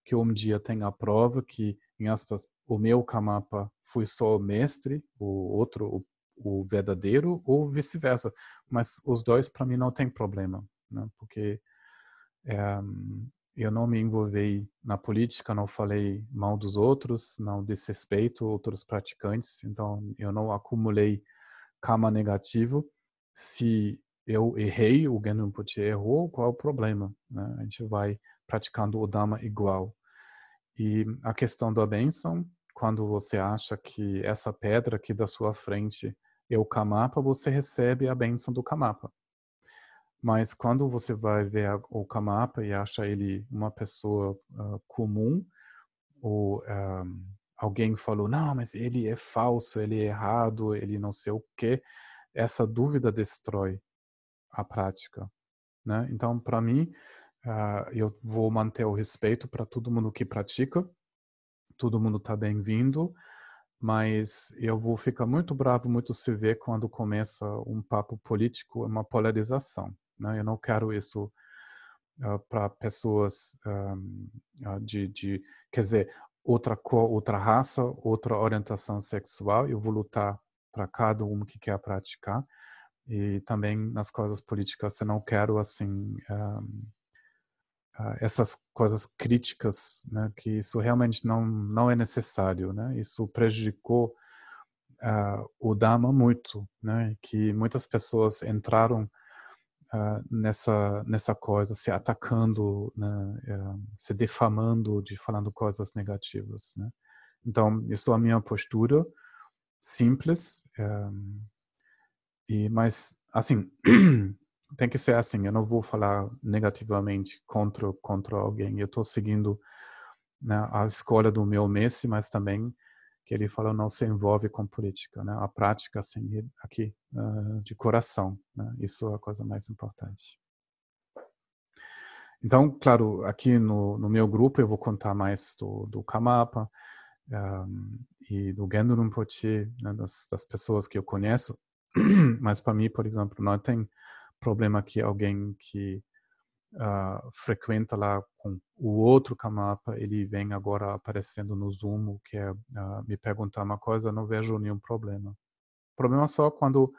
que um dia tenha a prova que, em aspas, o meu Kamapa foi só o mestre, o outro, o, o verdadeiro, ou vice-versa. Mas os dois, para mim, não tem problema, né? porque é, eu não me envolvi na política, não falei mal dos outros, não desrespeito outros praticantes, então eu não acumulei karma negativo. Se eu errei, o Genrin Puti errou, qual é o problema? Né? A gente vai praticando o Dhamma igual. E a questão da bênção, quando você acha que essa pedra aqui da sua frente é o Kamapa, você recebe a bênção do Kamapa. Mas quando você vai ver o Kamapa e acha ele uma pessoa uh, comum, ou um, alguém falou, não, mas ele é falso, ele é errado, ele não sei o quê, essa dúvida destrói a prática. Né? Então, para mim, uh, eu vou manter o respeito para todo mundo que pratica, todo mundo está bem-vindo, mas eu vou ficar muito bravo, muito se ver quando começa um papo político, uma polarização. Né? Eu não quero isso uh, para pessoas um, uh, de, de, quer dizer, outra cor, outra raça, outra orientação sexual. Eu vou lutar para cada um que quer praticar. E também nas coisas políticas eu não quero assim um, uh, essas coisas críticas, né? Que isso realmente não não é necessário, né? Isso prejudicou uh, o Dharma muito, né? Que muitas pessoas entraram uh, nessa nessa coisa, se atacando, né? Uh, se defamando, de falando coisas negativas, né? Então, isso é a minha postura simples, um, e mas assim tem que ser assim. Eu não vou falar negativamente contra contra alguém. Eu estou seguindo né, a escolha do meu Messi, mas também que ele falou não se envolve com política, né? A prática assim aqui uh, de coração, né? Isso é a coisa mais importante. Então, claro, aqui no, no meu grupo eu vou contar mais do, do Kamapa um, e do Gendo Rinpoche, né, das, das pessoas que eu conheço. Mas para mim, por exemplo, não tem problema que alguém que uh, frequenta lá com o outro Kamapa, ele vem agora aparecendo no Zoom, que é uh, me perguntar uma coisa, não vejo nenhum problema. Problema só quando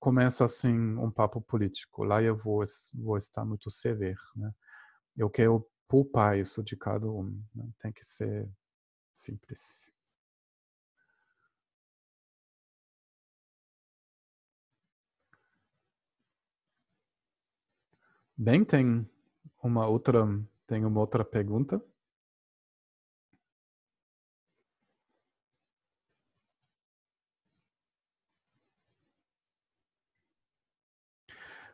começa assim um papo político. Lá eu vou, vou estar muito severo, né? Eu quero poupar isso de cada um. Né? Tem que ser simples. Bem, tem uma outra, tem uma outra pergunta.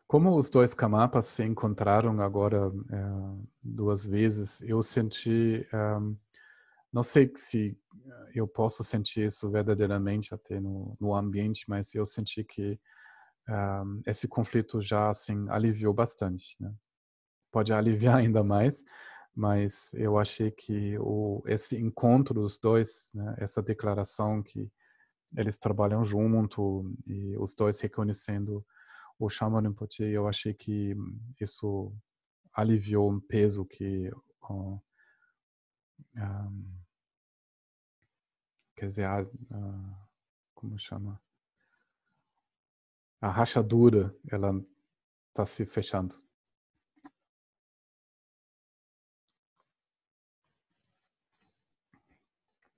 Como os dois camapas se encontraram agora é, duas vezes, eu senti, um, não sei se eu posso sentir isso verdadeiramente até no, no ambiente, mas eu senti que um, esse conflito já assim aliviou bastante, né? Pode aliviar ainda mais, mas eu achei que o, esse encontro dos dois, né, essa declaração que eles trabalham junto e os dois reconhecendo o Shaman Rinpoche, eu achei que isso aliviou um peso que um, quer dizer, a, como chama? A rachadura ela está se fechando.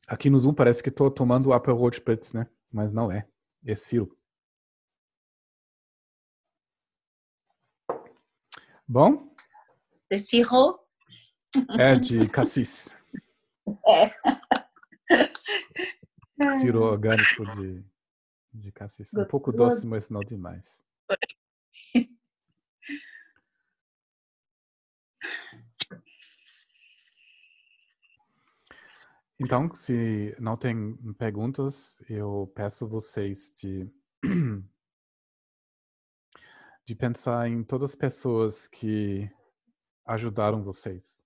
Aqui no Zoom parece que estou tomando Aperol Spritz, né? Mas não é. É Ciro. Bom?
De Ciro?
É, de cassis. É. Ciro orgânico de de cassis. Um pouco doce, mas não demais. Então, se não tem perguntas, eu peço vocês de de pensar em todas as pessoas que ajudaram vocês,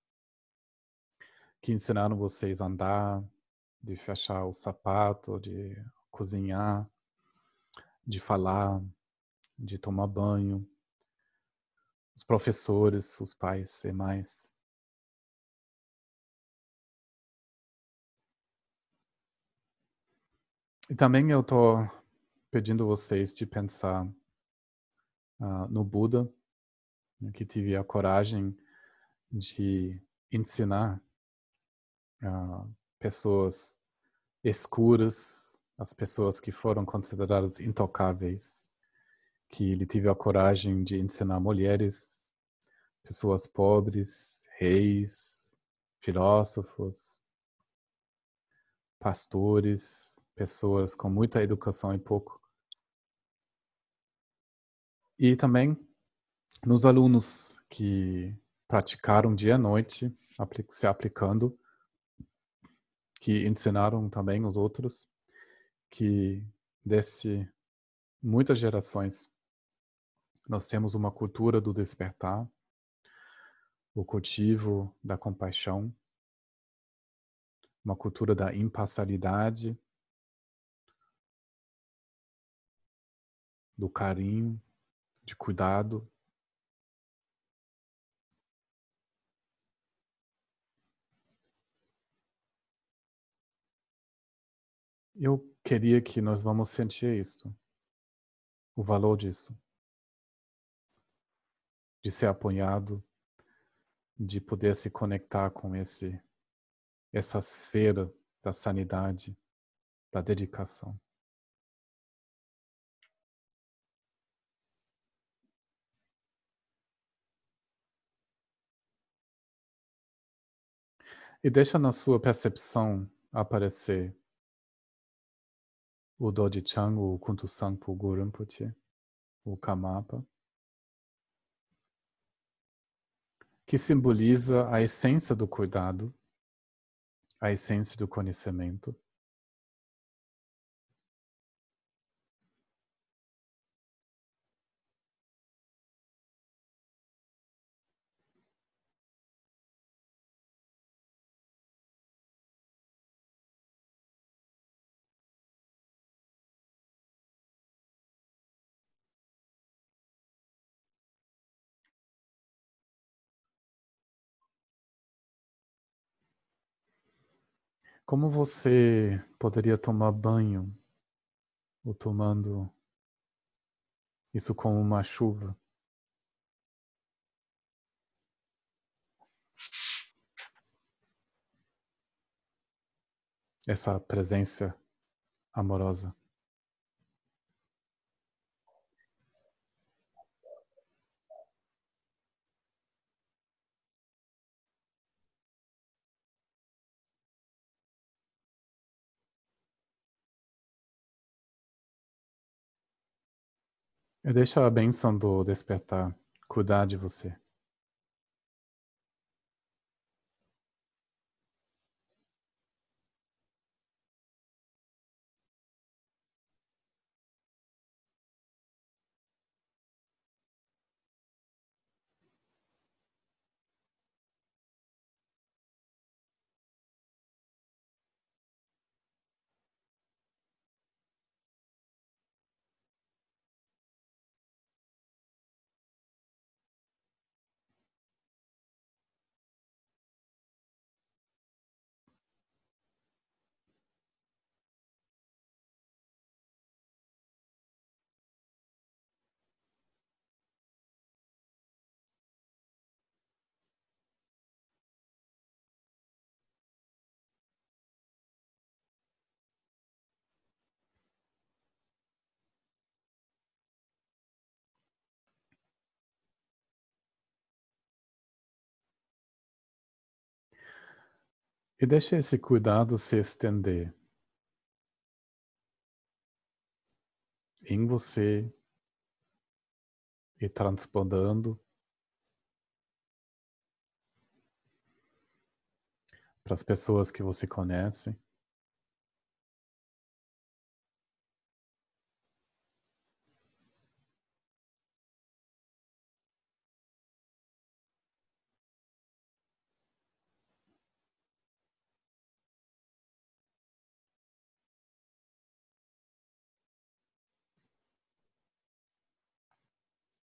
que ensinaram vocês a andar, de fechar o sapato, de cozinhar, de falar, de tomar banho, os professores, os pais e mais. E também eu estou pedindo vocês de pensar uh, no Buda, né, que tive a coragem de ensinar uh, pessoas escuras, as pessoas que foram consideradas intocáveis, que ele teve a coragem de ensinar mulheres, pessoas pobres, reis, filósofos, pastores, pessoas com muita educação e pouco. E também nos alunos que praticaram dia e noite, se aplicando, que ensinaram também os outros que desde muitas gerações nós temos uma cultura do despertar, o cultivo da compaixão, uma cultura da imparcialidade, do carinho, de cuidado. Eu queria que nós vamos sentir isto, o valor disso, de ser apoiado, de poder se conectar com esse essa esfera da sanidade, da dedicação. E deixa na sua percepção aparecer o Doji Chang, o Kuntu Sangpo Gurinpoche, o Kamapa, que simboliza a essência do cuidado, a essência do conhecimento. Como você poderia tomar banho ou tomando isso como uma chuva? Essa presença amorosa. E deixa a bênção do despertar cuidar de você. E deixe esse cuidado se estender em você e transbordando para as pessoas que você conhece.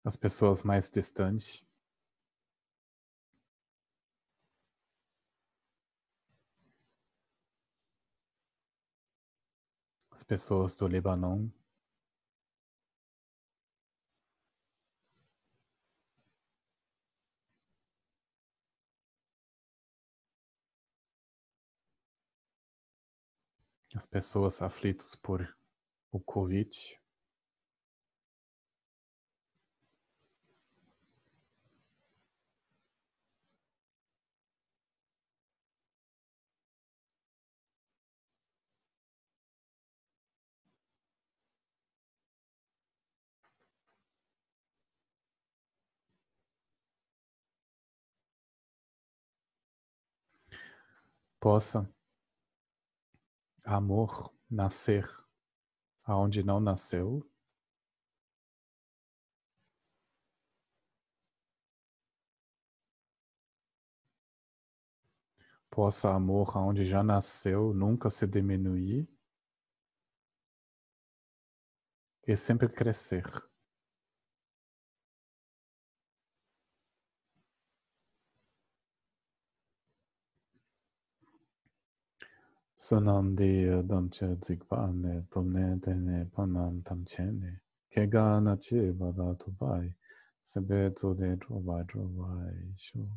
As pessoas mais distantes. As pessoas do Líbano. As pessoas aflitas por o Covid. Possa amor nascer aonde não nasceu. Possa amor aonde já nasceu nunca se diminuir e sempre crescer. Sunandia damche zigbane tomne tene panam tamchene. Kega nachi bada tubai. Sebeto de drobai drobai shu.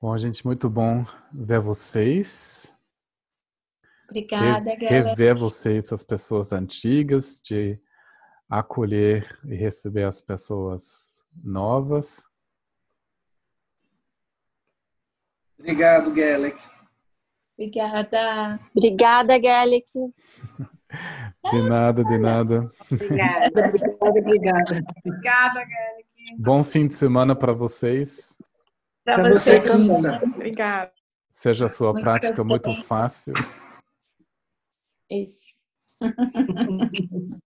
Bom, gente, muito bom ver vocês.
Obrigada,
Re-
galera.
Rever vocês, as pessoas antigas, de acolher e receber as pessoas novas.
Obrigado, Gelec.
Obrigada.
Obrigada, Gelic.
De nada, de nada.
Obrigada.
Obrigada, obrigada.
Obrigada, Gelec.
Bom fim de semana para vocês.
Para você
você,
também.
Obrigada.
Seja a sua
Muito
prática muito fácil.
Isso.